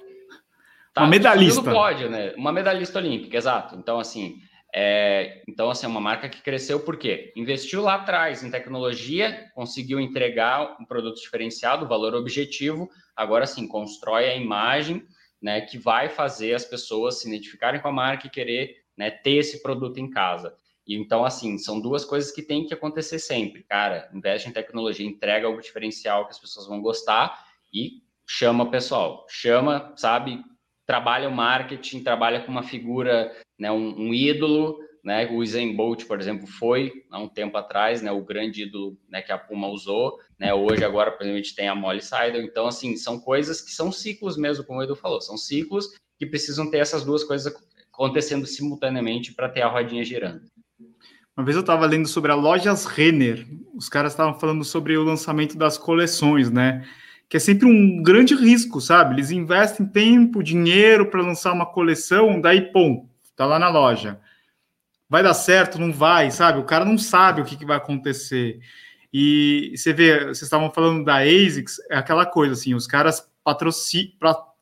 tá, uma medalhista. Pódio, né? Uma medalhista olímpica, exato. Então, assim, é, então, assim, é uma marca que cresceu porque investiu lá atrás em tecnologia, conseguiu entregar um produto diferenciado, valor objetivo, agora sim, constrói a imagem né, que vai fazer as pessoas se identificarem com a marca e querer né, ter esse produto em casa. E, então, assim, são duas coisas que tem que acontecer sempre. Cara, investe em tecnologia, entrega algo diferencial que as pessoas vão gostar e chama o pessoal. Chama, sabe, trabalha o marketing, trabalha com uma figura, né, um, um ídolo, né, o Usain Bolt, por exemplo, foi há um tempo atrás, né, o grande ídolo né, que a Puma usou, né, hoje agora, por exemplo, a gente tem a Molly Seidel, então, assim, são coisas que são ciclos mesmo, como o Edu falou, são ciclos que precisam ter essas duas coisas acontecendo simultaneamente para ter a rodinha girando. Uma vez eu estava lendo sobre a Lojas Renner, os caras estavam falando sobre o lançamento das coleções, né, que é sempre um grande risco, sabe? Eles investem tempo, dinheiro para lançar uma coleção, daí, pum, tá lá na loja. Vai dar certo, não vai, sabe? O cara não sabe o que, que vai acontecer. E você vê, vocês estavam falando da ASICS, é aquela coisa assim, os caras patrocinam,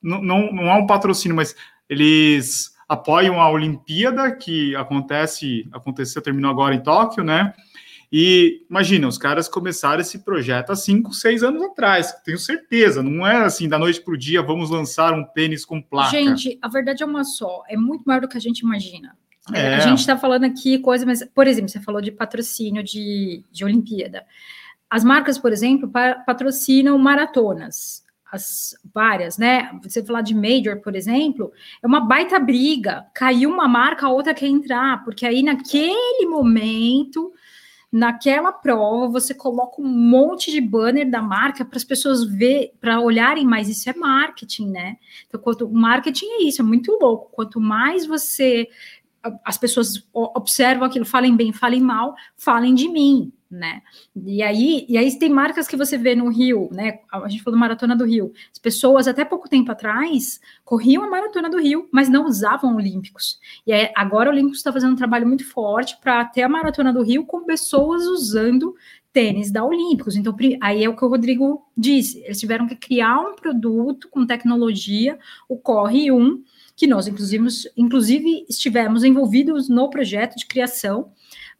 não, não, não há um patrocínio, mas eles apoiam a Olimpíada, que acontece, aconteceu, terminou agora em Tóquio, né? E imagina, os caras começaram esse projeto há cinco, seis anos atrás, tenho certeza. Não é assim, da noite para o dia, vamos lançar um tênis com placa. Gente, a verdade é uma só, é muito maior do que a gente imagina. É. A gente está falando aqui coisa, mas, por exemplo, você falou de patrocínio de, de Olimpíada. As marcas, por exemplo, patrocinam maratonas, as várias, né? Você falar de Major, por exemplo, é uma baita briga. Caiu uma marca, a outra quer entrar, porque aí naquele momento naquela prova você coloca um monte de banner da marca para as pessoas ver, para olharem mais. Isso é marketing, né? Então, quanto marketing é isso, é muito louco. Quanto mais você as pessoas observam aquilo, falem bem, falem mal, falem de mim né? E aí, e aí tem marcas que você vê no Rio, né? A gente falou Maratona do Rio. As pessoas, até pouco tempo atrás, corriam a Maratona do Rio, mas não usavam Olímpicos. E aí, agora o Olímpicos está fazendo um trabalho muito forte para ter a Maratona do Rio com pessoas usando tênis da Olímpicos. Então, aí é o que o Rodrigo disse. Eles tiveram que criar um produto com tecnologia, o Corre 1, que nós, inclusive, inclusive estivemos envolvidos no projeto de criação,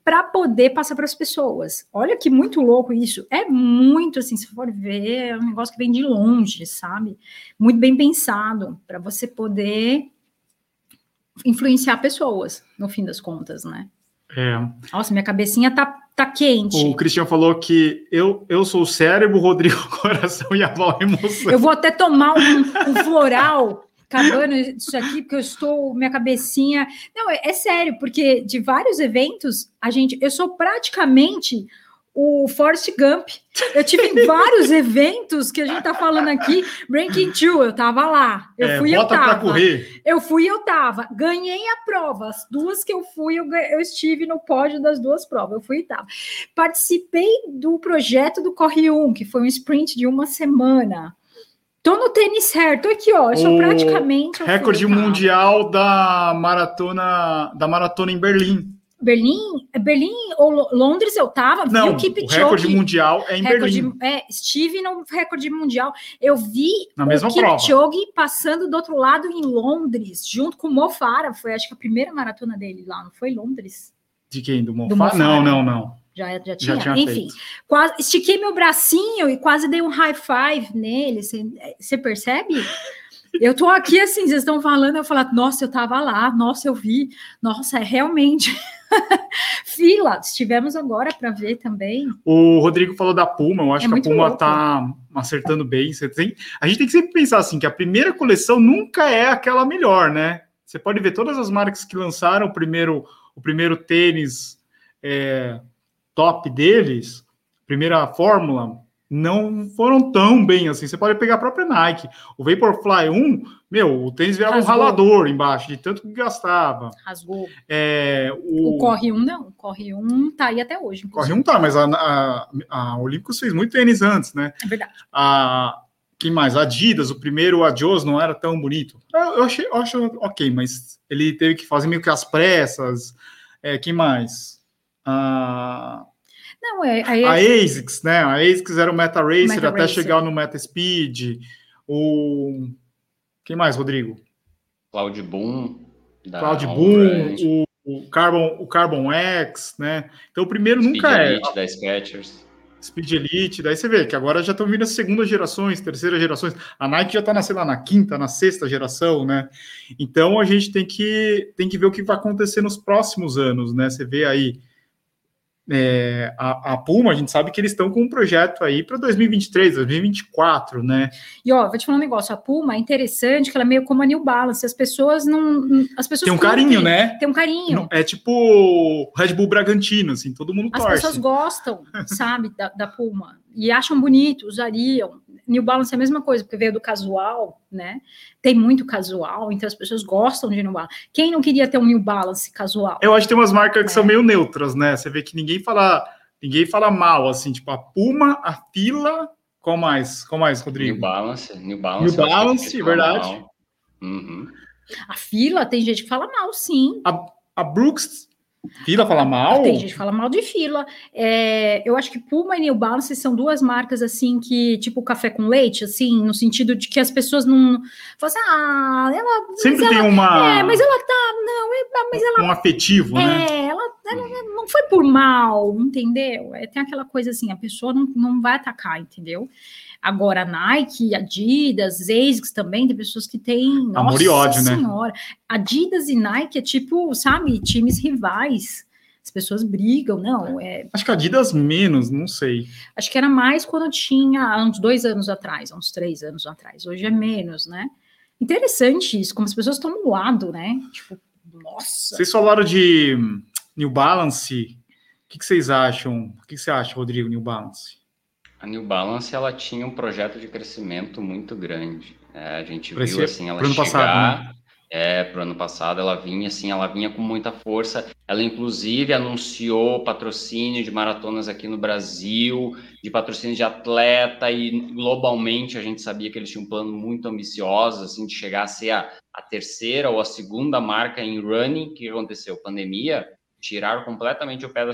para poder passar para as pessoas. Olha que muito louco isso. É muito assim, se for ver, é um negócio que vem de longe, sabe? Muito bem pensado para você poder influenciar pessoas, no fim das contas, né? É. Nossa, minha cabecinha tá, tá quente. O Cristian falou que eu, eu sou o cérebro, o Rodrigo o coração e a Val a emoção. Eu vou até tomar um, um floral acabando isso aqui, porque eu estou, minha cabecinha. Não, é, é sério, porque de vários eventos, a gente, eu sou praticamente o Forrest Gump. Eu tive vários eventos que a gente tá falando aqui. Ranking Two, eu tava lá. Eu é, fui eu tava. Correr. Eu fui eu tava. Ganhei a prova. As duas que eu fui, eu, eu estive no pódio das duas provas. Eu fui e tava. Participei do projeto do Corre 1, que foi um sprint de uma semana. Tô no tênis certo aqui, ó. Eu sou o praticamente. Recorde mundial da maratona da maratona em Berlim. Berlim, Berlim ou Londres eu tava, Não, o Kipchoge. Recorde mundial é em recorde, Berlim. É, estive no recorde mundial. Eu vi Na o mesma Kipchoge prova. passando do outro lado em Londres, junto com o Mofara. Foi acho que a primeira maratona dele lá, não foi Londres? De quem? Do Mofara? Do Mofara. Não, não, não. Já, já tinha? Já tinha Enfim, quase, estiquei meu bracinho e quase dei um high five nele. Você percebe? Eu tô aqui assim, vocês estão falando, eu falo, nossa, eu tava lá, nossa, eu vi, nossa, é realmente. Fila, estivemos agora para ver também. O Rodrigo falou da Puma, eu acho é que a Puma louco. tá acertando bem. Você tem, a gente tem que sempre pensar assim, que a primeira coleção nunca é aquela melhor, né? Você pode ver todas as marcas que lançaram o primeiro, o primeiro tênis é, top deles, primeira fórmula, não foram tão bem assim. Você pode pegar a própria Nike. O Vaporfly 1, meu, o tênis virava Rasgou. um ralador embaixo, de tanto que gastava. Rasgou. É, o... o Corre 1 não. O Corre 1 tá aí até hoje. Inclusive. Corre 1 tá, mas a, a, a Olímpicos fez muito tênis antes, né? É verdade. A, quem mais? Adidas, o primeiro Adios não era tão bonito. Eu, eu, achei, eu acho ok, mas ele teve que fazer meio que as pressas. É, quem mais? Ah, não, é, a, ASICS, né? A ASICS era o Meta Racer Meta até Racer. chegar no Meta Speed. O quem mais, Rodrigo? Cloud Boom. Cloud Boom, o, o, Carbon, o Carbon X, né? Então o primeiro Speed nunca é. Elite, é. da Skechers. Speed Elite, daí você vê que agora já estão vindo as segundas gerações, terceiras gerações. A Nike já está na, sei lá, na quinta, na sexta geração, né? Então a gente tem que, tem que ver o que vai acontecer nos próximos anos, né? Você vê aí é, a, a, Puma, a gente sabe que eles estão com um projeto aí para 2023, 2024, né? E ó, vou te falar um negócio, a Puma é interessante que ela é meio como a New Balance, as pessoas não, as pessoas tem um carinho, né? Tem um carinho. É tipo Red Bull Bragantino, assim, todo mundo as torce. As pessoas gostam, sabe, da, da Puma e acham bonito, usariam. New Balance é a mesma coisa, porque veio do casual, né? Tem muito casual, então as pessoas gostam de New Balance. Quem não queria ter um New Balance casual? Eu acho que tem umas marcas que é. são meio neutras, né? Você vê que ninguém fala, ninguém fala mal, assim, tipo a Puma, a Fila, qual mais? Qual mais, Rodrigo? New Balance, New Balance. New Balance, verdade. Uhum. A Fila, tem gente que fala mal, sim. A, a Brooks Fila fala mal? Tem gente que fala mal de fila. É, eu acho que Puma e New Balance são duas marcas assim que, tipo, café com leite, assim, no sentido de que as pessoas não falam assim, ah, ela. Sempre tem ela, uma. É, mas ela tá. Não, é, mas ela. Um afetivo, é, né? É, ela, ela, não foi por mal, entendeu? É, tem aquela coisa assim, a pessoa não, não vai atacar, entendeu? Agora, Nike, Adidas, ASICS também, tem pessoas que têm. Amor e ódio, né? senhora. né? Adidas e Nike é tipo, sabe, times rivais. As pessoas brigam, não. É... Acho que Adidas menos, não sei. Acho que era mais quando tinha uns dois anos atrás, uns três anos atrás. Hoje é menos, né? Interessante isso, como as pessoas estão no lado, né? Tipo, nossa. Vocês falaram de New Balance. O que, que vocês acham? O que você acha, Rodrigo, New Balance? A New Balance ela tinha um projeto de crescimento muito grande. É, a gente viu assim ela chegar passado, né? é, para o ano passado ela vinha assim, ela vinha com muita força. Ela inclusive anunciou patrocínio de maratonas aqui no Brasil, de patrocínio de atleta e globalmente a gente sabia que eles tinham um plano muito ambicioso assim de chegar a ser a, a terceira ou a segunda marca em running. O que aconteceu? Pandemia, tiraram completamente o pé do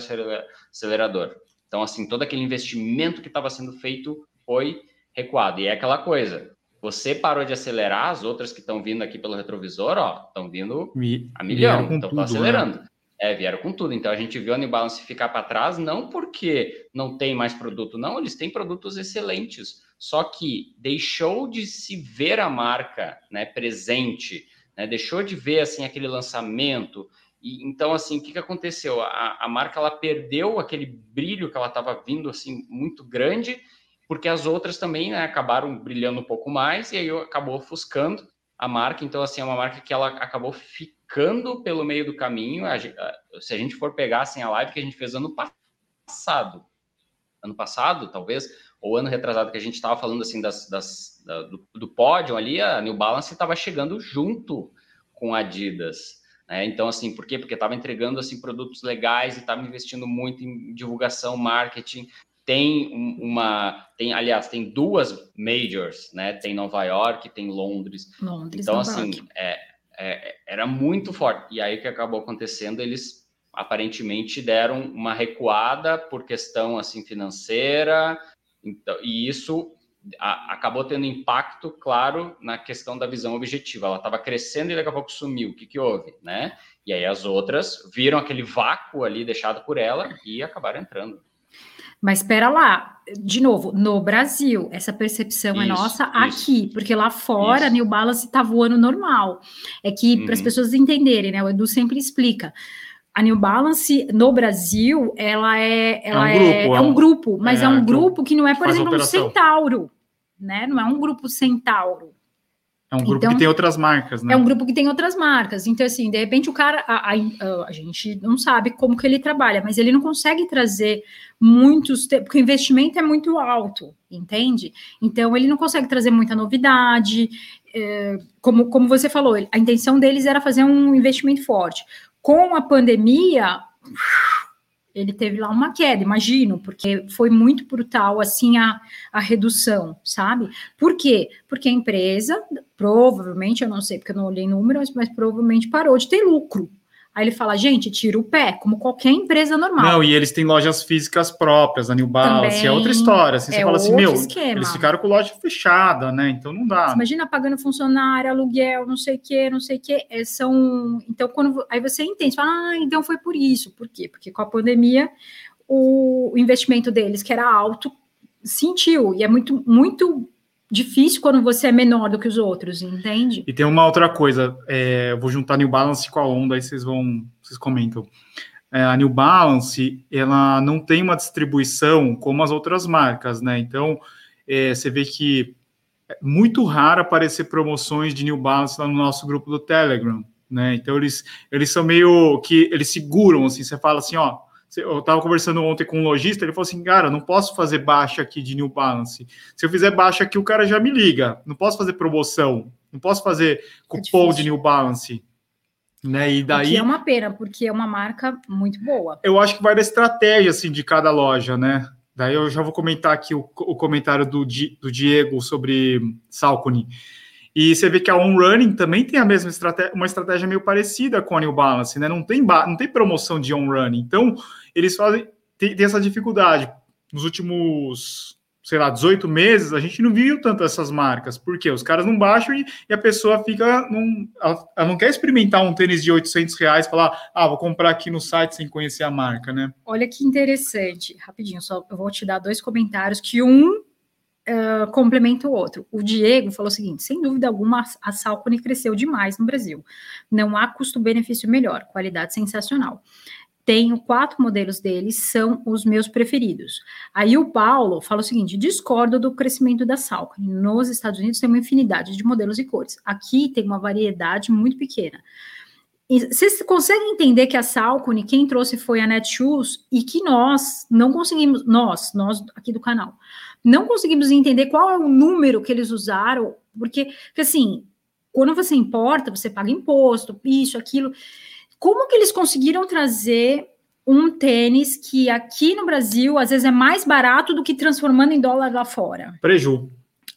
acelerador. Então, assim, todo aquele investimento que estava sendo feito foi recuado. E é aquela coisa, você parou de acelerar, as outras que estão vindo aqui pelo retrovisor, ó, estão vindo a milhão, então estão acelerando. Né? É, vieram com tudo. Então a gente viu a New Balance ficar para trás, não porque não tem mais produto, não, eles têm produtos excelentes. Só que deixou de se ver a marca né, presente, né, deixou de ver assim aquele lançamento, e, então, assim, o que, que aconteceu? A, a marca ela perdeu aquele brilho que ela estava vindo assim muito grande, porque as outras também né, acabaram brilhando um pouco mais e aí acabou ofuscando a marca. Então, assim, é uma marca que ela acabou ficando pelo meio do caminho. Se a gente for pegar assim, a live que a gente fez ano passado, ano passado, talvez, ou ano retrasado, que a gente estava falando assim das, das da, do, do pódio ali, a New Balance estava chegando junto com a Adidas. Né? Então, assim, por quê? Porque estava entregando assim produtos legais e estava investindo muito em divulgação, marketing. Tem uma, tem, aliás, tem duas majors, né? Tem Nova York, tem Londres. Londres então, assim, é, é, era muito forte. E aí o que acabou acontecendo? Eles aparentemente deram uma recuada por questão assim financeira. Então, e isso a, acabou tendo impacto, claro, na questão da visão objetiva. Ela estava crescendo e daqui a pouco sumiu. O que, que houve, né? E aí as outras viram aquele vácuo ali deixado por ela e acabaram entrando. Mas espera lá, de novo, no Brasil, essa percepção é isso, é nossa isso, aqui, porque lá fora isso. New Balance está voando normal. É que uhum. para as pessoas entenderem, né? O Edu sempre explica. A New Balance no Brasil, ela é, ela é, um, é, grupo, é, é um grupo, mas é, é um grupo que não é, por exemplo, um centauro, né? Não é um grupo centauro. É um grupo então, que tem outras marcas, né? É um grupo que tem outras marcas. Então, assim, de repente o cara, a, a, a, gente não sabe como que ele trabalha, mas ele não consegue trazer muitos, porque o investimento é muito alto, entende? Então, ele não consegue trazer muita novidade. É, como, como você falou, a intenção deles era fazer um investimento forte. Com a pandemia, ele teve lá uma queda, imagino, porque foi muito brutal assim a, a redução, sabe? Por quê? Porque a empresa, provavelmente, eu não sei porque eu não olhei números, mas provavelmente parou de ter lucro. Aí ele fala, gente, tira o pé, como qualquer empresa normal. Não, e eles têm lojas físicas próprias, a New Balance, Também é outra história. Assim, é você fala assim, meu, esquema. eles ficaram com loja fechada, né? Então não dá. Você imagina pagando funcionário, aluguel, não sei o que, não sei o que. É, são. Então, quando aí você entende, fala, ah, então foi por isso. Por quê? Porque com a pandemia, o investimento deles, que era alto, sentiu. E é muito, muito difícil quando você é menor do que os outros, entende? E tem uma outra coisa, é, vou juntar New Balance com a Onda, aí vocês vão, vocês comentam. É, a New Balance, ela não tem uma distribuição como as outras marcas, né? Então, é, você vê que é muito raro aparecer promoções de New Balance lá no nosso grupo do Telegram, né? Então, eles, eles são meio que, eles seguram, assim, você fala assim, ó, eu estava conversando ontem com um lojista, ele falou assim, cara, não posso fazer baixa aqui de New Balance. Se eu fizer baixa aqui, o cara já me liga. Não posso fazer promoção, não posso fazer cupom é de New Balance. Né? E daí... é uma pena, porque é uma marca muito boa. Eu acho que vai da estratégia, assim, de cada loja, né? Daí eu já vou comentar aqui o, o comentário do, do Diego sobre Salcone. E você vê que a On Running também tem a mesma estratégia, uma estratégia meio parecida com a New Balance, né? Não tem, não tem promoção de On Running. Então, eles fazem tem, tem, essa dificuldade. Nos últimos, sei lá, 18 meses, a gente não viu tanto essas marcas. Por quê? Os caras não baixam e, e a pessoa fica. Num, ela, ela, não quer experimentar um tênis de 800 reais falar, ah, vou comprar aqui no site sem conhecer a marca, né? Olha que interessante. Rapidinho, só eu vou te dar dois comentários que um Uh, complementa o outro. O Diego falou o seguinte: sem dúvida alguma, a Salcone cresceu demais no Brasil. Não há custo-benefício melhor, qualidade sensacional. Tenho quatro modelos deles, são os meus preferidos. Aí o Paulo fala o seguinte: discordo do crescimento da Salcone. Nos Estados Unidos tem uma infinidade de modelos e cores. Aqui tem uma variedade muito pequena. vocês conseguem entender que a Salcone, quem trouxe foi a Netshoes e que nós não conseguimos, nós, nós aqui do canal, não conseguimos entender qual é o número que eles usaram, porque, porque assim, quando você importa, você paga imposto, isso, aquilo. Como que eles conseguiram trazer um tênis que aqui no Brasil às vezes é mais barato do que transformando em dólar lá fora? Preju.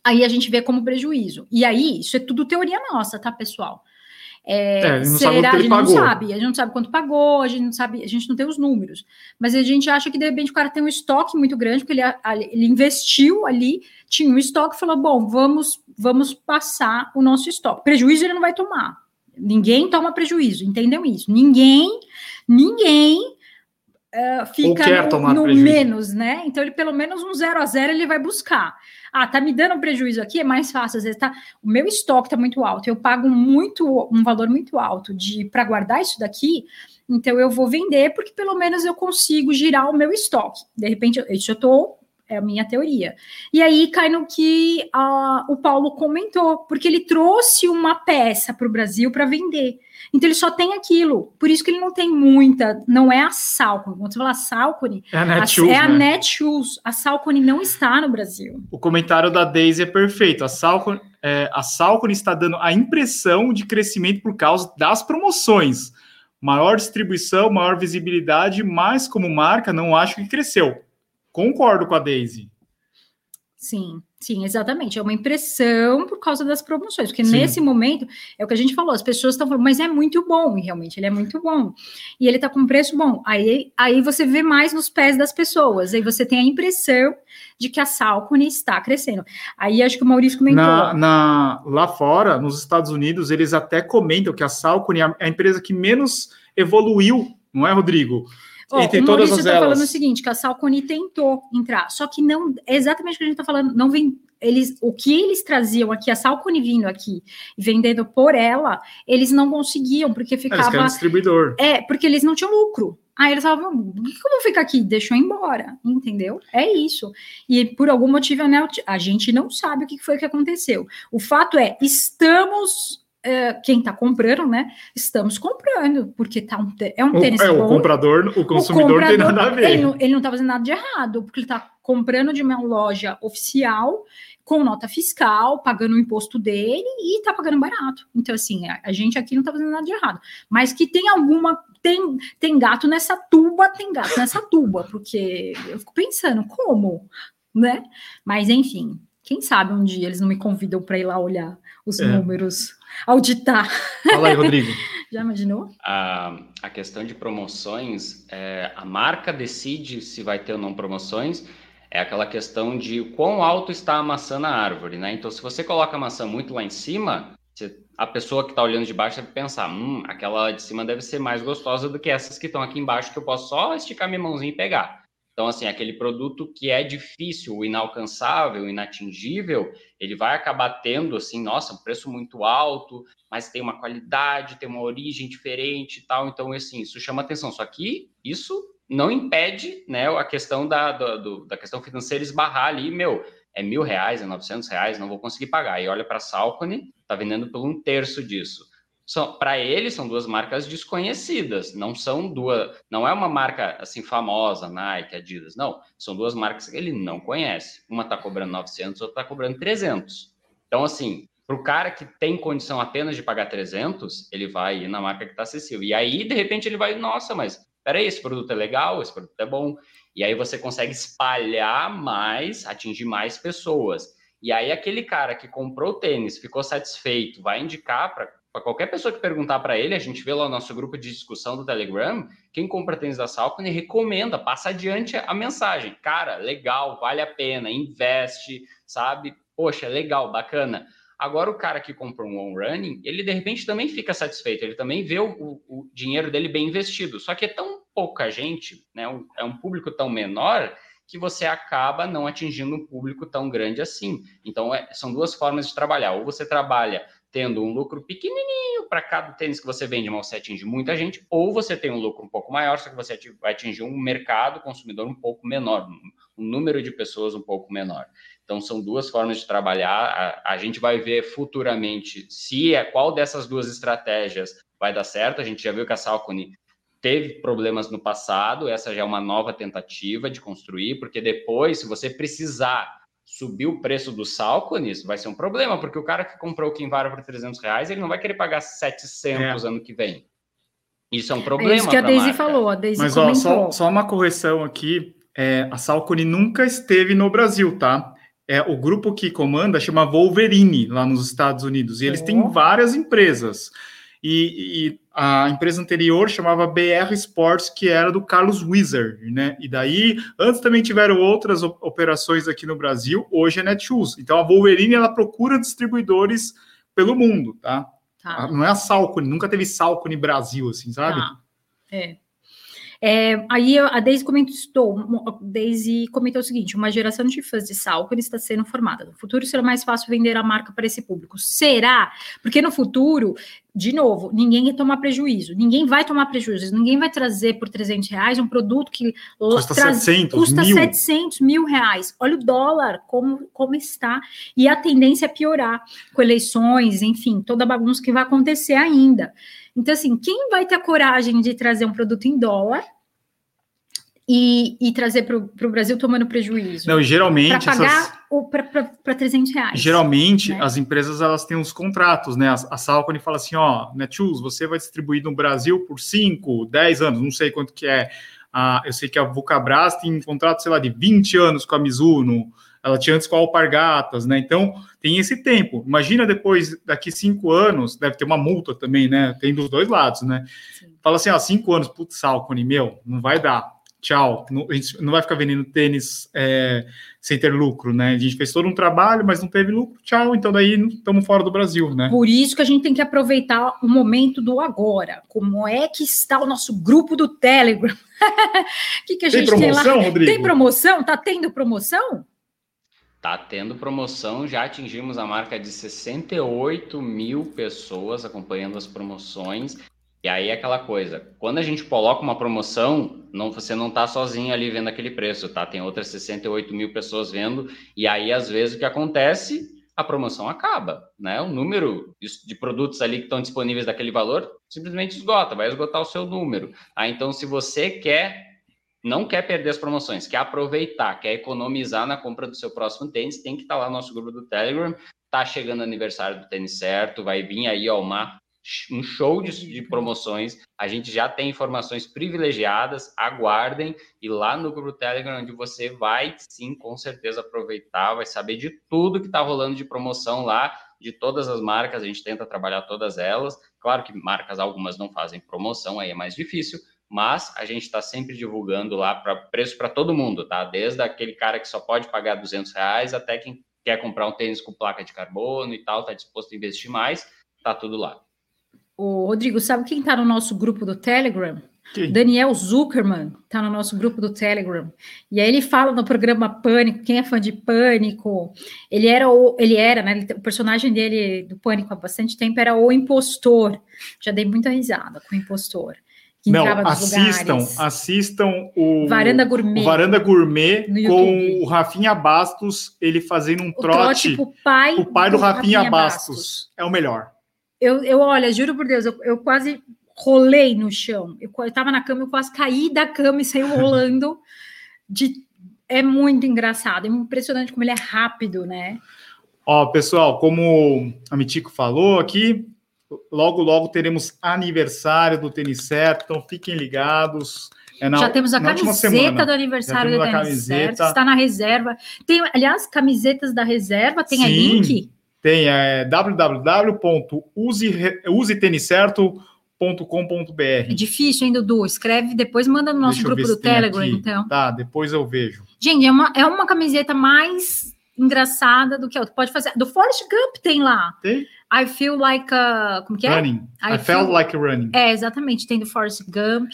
Aí a gente vê como prejuízo. E aí, isso é tudo teoria nossa, tá, pessoal? É, é, não será, a gente pagou. não sabe, a gente não sabe quanto pagou, a gente não sabe, a gente não tem os números. Mas a gente acha que de repente o cara tem um estoque muito grande, porque ele, ele investiu ali, tinha um estoque e falou: bom, vamos, vamos passar o nosso estoque. Prejuízo ele não vai tomar. Ninguém toma prejuízo, entendeu isso? Ninguém, ninguém uh, fica no, no menos, né? Então ele pelo menos um zero a zero ele vai buscar ah, tá me dando prejuízo aqui, é mais fácil, às vezes tá, o meu estoque tá muito alto, eu pago muito, um valor muito alto de para guardar isso daqui, então eu vou vender porque pelo menos eu consigo girar o meu estoque. De repente, isso eu tô é a minha teoria. E aí cai no que uh, o Paulo comentou, porque ele trouxe uma peça para o Brasil para vender. Então ele só tem aquilo. Por isso que ele não tem muita. Não é a Salcone. Quando você fala Salcone, é a Netshoes. É a né? Netshoes. A Salcone não está no Brasil. O comentário da Daisy é perfeito. A Salcone, é, a Salcone está dando a impressão de crescimento por causa das promoções. Maior distribuição, maior visibilidade, mas como marca, não acho que cresceu. Concordo com a Daisy. Sim, sim, exatamente. É uma impressão por causa das promoções, porque sim. nesse momento é o que a gente falou, as pessoas estão falando, mas é muito bom, e realmente ele é muito bom. E ele está com preço bom. Aí, aí você vê mais nos pés das pessoas, aí você tem a impressão de que a Salcone está crescendo. Aí acho que o Maurício comentou. Na, na, lá fora, nos Estados Unidos, eles até comentam que a Salcone é a empresa que menos evoluiu, não é, Rodrigo? Oh, Entre o todas Maurício está falando o seguinte, que a Salcone tentou entrar, só que não, é exatamente o que a gente está falando, não vem, eles, o que eles traziam aqui, a Salcone vindo aqui e vendendo por ela, eles não conseguiam, porque ficava... Eles distribuidor. É, porque eles não tinham lucro. Aí eles falavam, por que, eu vou ficar aqui? Deixa eu ir embora, entendeu? É isso. E por algum motivo, né, a gente não sabe o que foi que aconteceu. O fato é, estamos quem está comprando, né? Estamos comprando, porque tá um, é um tênis o, é, bom. O comprador, o consumidor o tem nada a ver. Ele não, ele não tá fazendo nada de errado, porque ele está comprando de uma loja oficial, com nota fiscal, pagando o imposto dele e está pagando barato. Então, assim, a, a gente aqui não está fazendo nada de errado. Mas que tem alguma. Tem, tem gato nessa tuba, tem gato nessa tuba, porque eu fico pensando, como? Né? Mas, enfim, quem sabe um dia eles não me convidam para ir lá olhar os é. números auditar. Fala aí, Rodrigo. Já imaginou? A, a questão de promoções, é, a marca decide se vai ter ou não promoções, é aquela questão de quão alto está a maçã na árvore, né? Então, se você coloca a maçã muito lá em cima, você, a pessoa que está olhando de baixo deve pensar, hum, aquela de cima deve ser mais gostosa do que essas que estão aqui embaixo, que eu posso só esticar minha mãozinha e pegar. Então, assim, aquele produto que é difícil, inalcançável, inatingível, ele vai acabar tendo, assim, nossa, um preço muito alto, mas tem uma qualidade, tem uma origem diferente e tal. Então, assim, isso chama atenção. Só que isso não impede, né, a questão da, da, do, da questão financeira esbarrar ali, meu, é mil reais, é novecentos reais, não vou conseguir pagar. E olha para a Salcone, tá vendendo por um terço disso para ele são duas marcas desconhecidas, não são duas, não é uma marca assim famosa, Nike, Adidas, não, são duas marcas que ele não conhece. Uma está cobrando 900, outra está cobrando 300. Então assim, para o cara que tem condição apenas de pagar 300, ele vai ir na marca que está acessível. E aí de repente ele vai, nossa, mas peraí, esse produto é legal, esse produto é bom. E aí você consegue espalhar mais, atingir mais pessoas. E aí aquele cara que comprou o tênis, ficou satisfeito, vai indicar para para qualquer pessoa que perguntar para ele, a gente vê lá no nosso grupo de discussão do Telegram, quem compra tênis da Salcone recomenda, passa adiante a mensagem. Cara, legal, vale a pena, investe, sabe? Poxa, legal, bacana. Agora, o cara que comprou um on running, ele de repente também fica satisfeito, ele também vê o, o, dinheiro dele bem investido. Só que é tão pouca gente, né? É um público tão menor que você acaba não atingindo um público tão grande assim. Então, é, são duas formas de trabalhar. Ou você trabalha tendo um lucro pequenininho para cada tênis que você vende, mas você atinge muita gente, ou você tem um lucro um pouco maior, só que você vai atingir um mercado consumidor um pouco menor, um número de pessoas um pouco menor. Então, são duas formas de trabalhar. A, a gente vai ver futuramente se é qual dessas duas estratégias vai dar certo. A gente já viu que a Salcone teve problemas no passado, essa já é uma nova tentativa de construir, porque depois, se você precisar subir o preço do Salcone, isso vai ser um problema, porque o cara que comprou o Kinvara por 300 reais, ele não vai querer pagar 700 é. ano que vem. Isso é um problema. É isso que a Daisy marca. falou, a Daisy Mas, ó, só, só, uma correção aqui, é, a Salcone nunca esteve no Brasil, tá? É, o grupo que comanda chama Wolverine, lá nos Estados Unidos, e eles oh. têm várias empresas. E, e, a empresa anterior chamava BR Sports, que era do Carlos Wizard, né? E daí, antes também tiveram outras operações aqui no Brasil, hoje é Netshoes. Então a Wolverine ela procura distribuidores pelo mundo, tá? tá. Não é a Salcone, nunca teve Salcone Brasil, assim, sabe? Tá. É. É, aí a Daisy comentou, Daisy comentou o seguinte: uma geração de fãs de Salcone está sendo formada. No futuro será mais fácil vender a marca para esse público. Será? Porque no futuro de novo, ninguém ia tomar prejuízo, ninguém vai tomar prejuízo, ninguém vai trazer por 300 reais um produto que custa, traz, 700, custa mil. 700 mil reais. Olha o dólar, como, como está, e a tendência é piorar com eleições, enfim, toda a bagunça que vai acontecer ainda. Então, assim, quem vai ter a coragem de trazer um produto em dólar e, e trazer para o Brasil tomando prejuízo. Não, geralmente. Para pagar essas... para 300 reais. Geralmente, né? as empresas elas têm uns contratos, né? A, a Salcone fala assim: ó, Netshoes, você vai distribuir no Brasil por 5, 10 anos, não sei quanto que é. Ah, eu sei que a Vulcabras tem um contrato, sei lá, de 20 anos com a Mizuno, ela tinha antes com a Alpargatas, né? Então, tem esse tempo. Imagina depois, daqui cinco anos, deve ter uma multa também, né? Tem dos dois lados, né? Sim. Fala assim, ó, cinco anos, putz, Salcone, meu, não vai dar tchau. Não, a gente não vai ficar vendendo tênis é, sem ter lucro, né? A gente fez todo um trabalho, mas não teve lucro, tchau. Então daí estamos fora do Brasil, né? Por isso que a gente tem que aproveitar o momento do agora. Como é que está o nosso grupo do Telegram? O que, que a gente tem promoção, tem lá? Rodrigo? Tem promoção? Tá tendo promoção? Tá tendo promoção, já atingimos a marca de 68 mil pessoas acompanhando as promoções. E aí é aquela coisa, quando a gente coloca uma promoção, não, você não está sozinho ali vendo aquele preço, tá? Tem outras 68 mil pessoas vendo, e aí às vezes o que acontece, a promoção acaba, né? O número de produtos ali que estão disponíveis daquele valor simplesmente esgota, vai esgotar o seu número. Ah, então se você quer, não quer perder as promoções, quer aproveitar, quer economizar na compra do seu próximo tênis, tem que estar tá lá no nosso grupo do Telegram. Tá chegando o aniversário do tênis certo, vai vir aí ó, uma um show de, de, promoções. A gente já tem informações privilegiadas, aguardem. E lá no grupo Telegram, onde você vai sim, com certeza, aproveitar, vai saber de tudo que está rolando de promoção lá, de todas as marcas. A gente tenta trabalhar todas elas. Claro que marcas algumas não fazem promoção, aí é mais difícil. Mas a gente está sempre divulgando lá para preço para todo mundo, tá? Desde aquele cara que só pode pagar 200 reais até quem quer comprar um tênis com placa de carbono e tal, está disposto a investir mais, tá tudo lá. O Rodrigo, sabe quem está no nosso grupo do Telegram? Quem? Daniel Zuckerman está no nosso grupo do Telegram. E aí ele fala no programa Pânico, quem é fã de Pânico, ele era o, ele era, né? O personagem dele do Pânico há bastante tempo era o impostor. Já dei muita risada com o impostor. Não, assistam, lugares. assistam o Varanda Gourmet, o Varanda Gourmet com o Rafinha Bastos, ele fazendo um o trote, trote pai, o pai do, do Rafinha, Rafinha Bastos. Bastos. É o melhor. Eu, eu olha, juro por Deus, eu, eu quase rolei no chão. Eu, eu tava na cama, eu quase caí da cama e saí rolando. de, é muito engraçado, é impressionante como ele é rápido, né? Ó, pessoal, como a Mitico falou aqui, logo, logo teremos aniversário do Tênis Certo, então fiquem ligados. É na, Já temos a camiseta do aniversário do Tênis Certo, está na reserva. Tem, aliás, camisetas da reserva, tem Sim. a link? Tem é, www.usetenicerto.com.br. É difícil, hein, Dudu? Escreve depois, manda no nosso grupo do Telegram, aqui. então. Tá, depois eu vejo. Gente, é uma, é uma camiseta mais engraçada do que outra. Pode fazer. Do Forrest Gump tem lá. Tem? I feel like a. Como que é? Running. I, I feel... felt like running. É, exatamente. Tem do Forrest Gump.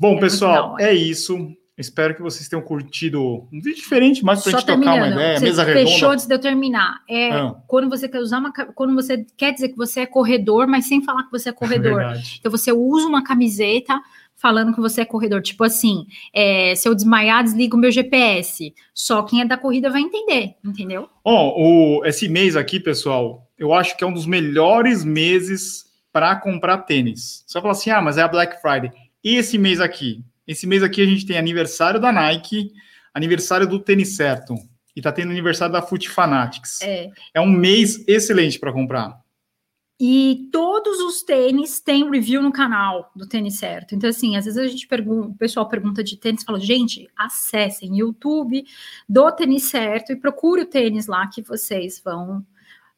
Bom, é pessoal, é isso. Espero que vocês tenham curtido um vídeo diferente, mas para a gente tocar uma ideia, você mesa redonda. Fechou antes de eu terminar. É ah. quando você quer usar uma quando você quer dizer que você é corredor, mas sem falar que você é corredor. É então você usa uma camiseta falando que você é corredor. Tipo assim, é, se eu desmaiar, desliga o meu GPS. Só quem é da corrida vai entender, entendeu? Ó, oh, esse mês aqui, pessoal, eu acho que é um dos melhores meses para comprar tênis. Vai falar assim, ah, mas é a Black Friday. E esse mês aqui? Esse mês aqui a gente tem aniversário da Nike, aniversário do Tênis Certo e tá tendo aniversário da Foot Fanatics. É, é um mês excelente para comprar. E todos os tênis têm review no canal do Tênis Certo. Então, assim, às vezes a gente pergunta, o pessoal pergunta de tênis, fala, gente, acessem YouTube do Tênis Certo e procure o tênis lá que vocês vão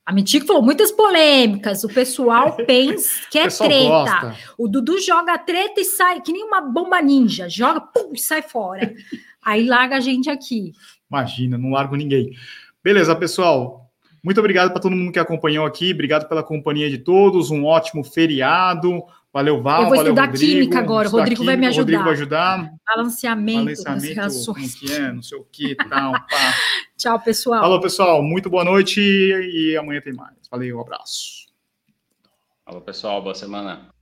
a Mitico falou muitas polêmicas. O pessoal pensa que é treta. Gosta. O Dudu joga treta e sai, que nem uma bomba ninja. Joga, pum, e sai fora. Aí larga a gente aqui. Imagina, não largo ninguém. Beleza, pessoal. Muito obrigado para todo mundo que acompanhou aqui. Obrigado pela companhia de todos. Um ótimo feriado. Valeu, Val. Eu vou valeu, estudar Rodrigo. química agora. O Rodrigo química, vai me ajudar. Rodrigo vai ajudar. Balanceamento, Balanceamento que é, não sei o que, tal, pá. Tchau, pessoal. Falou, pessoal. Muito boa noite e amanhã tem mais. Valeu, um abraço. Falou, pessoal. Boa semana.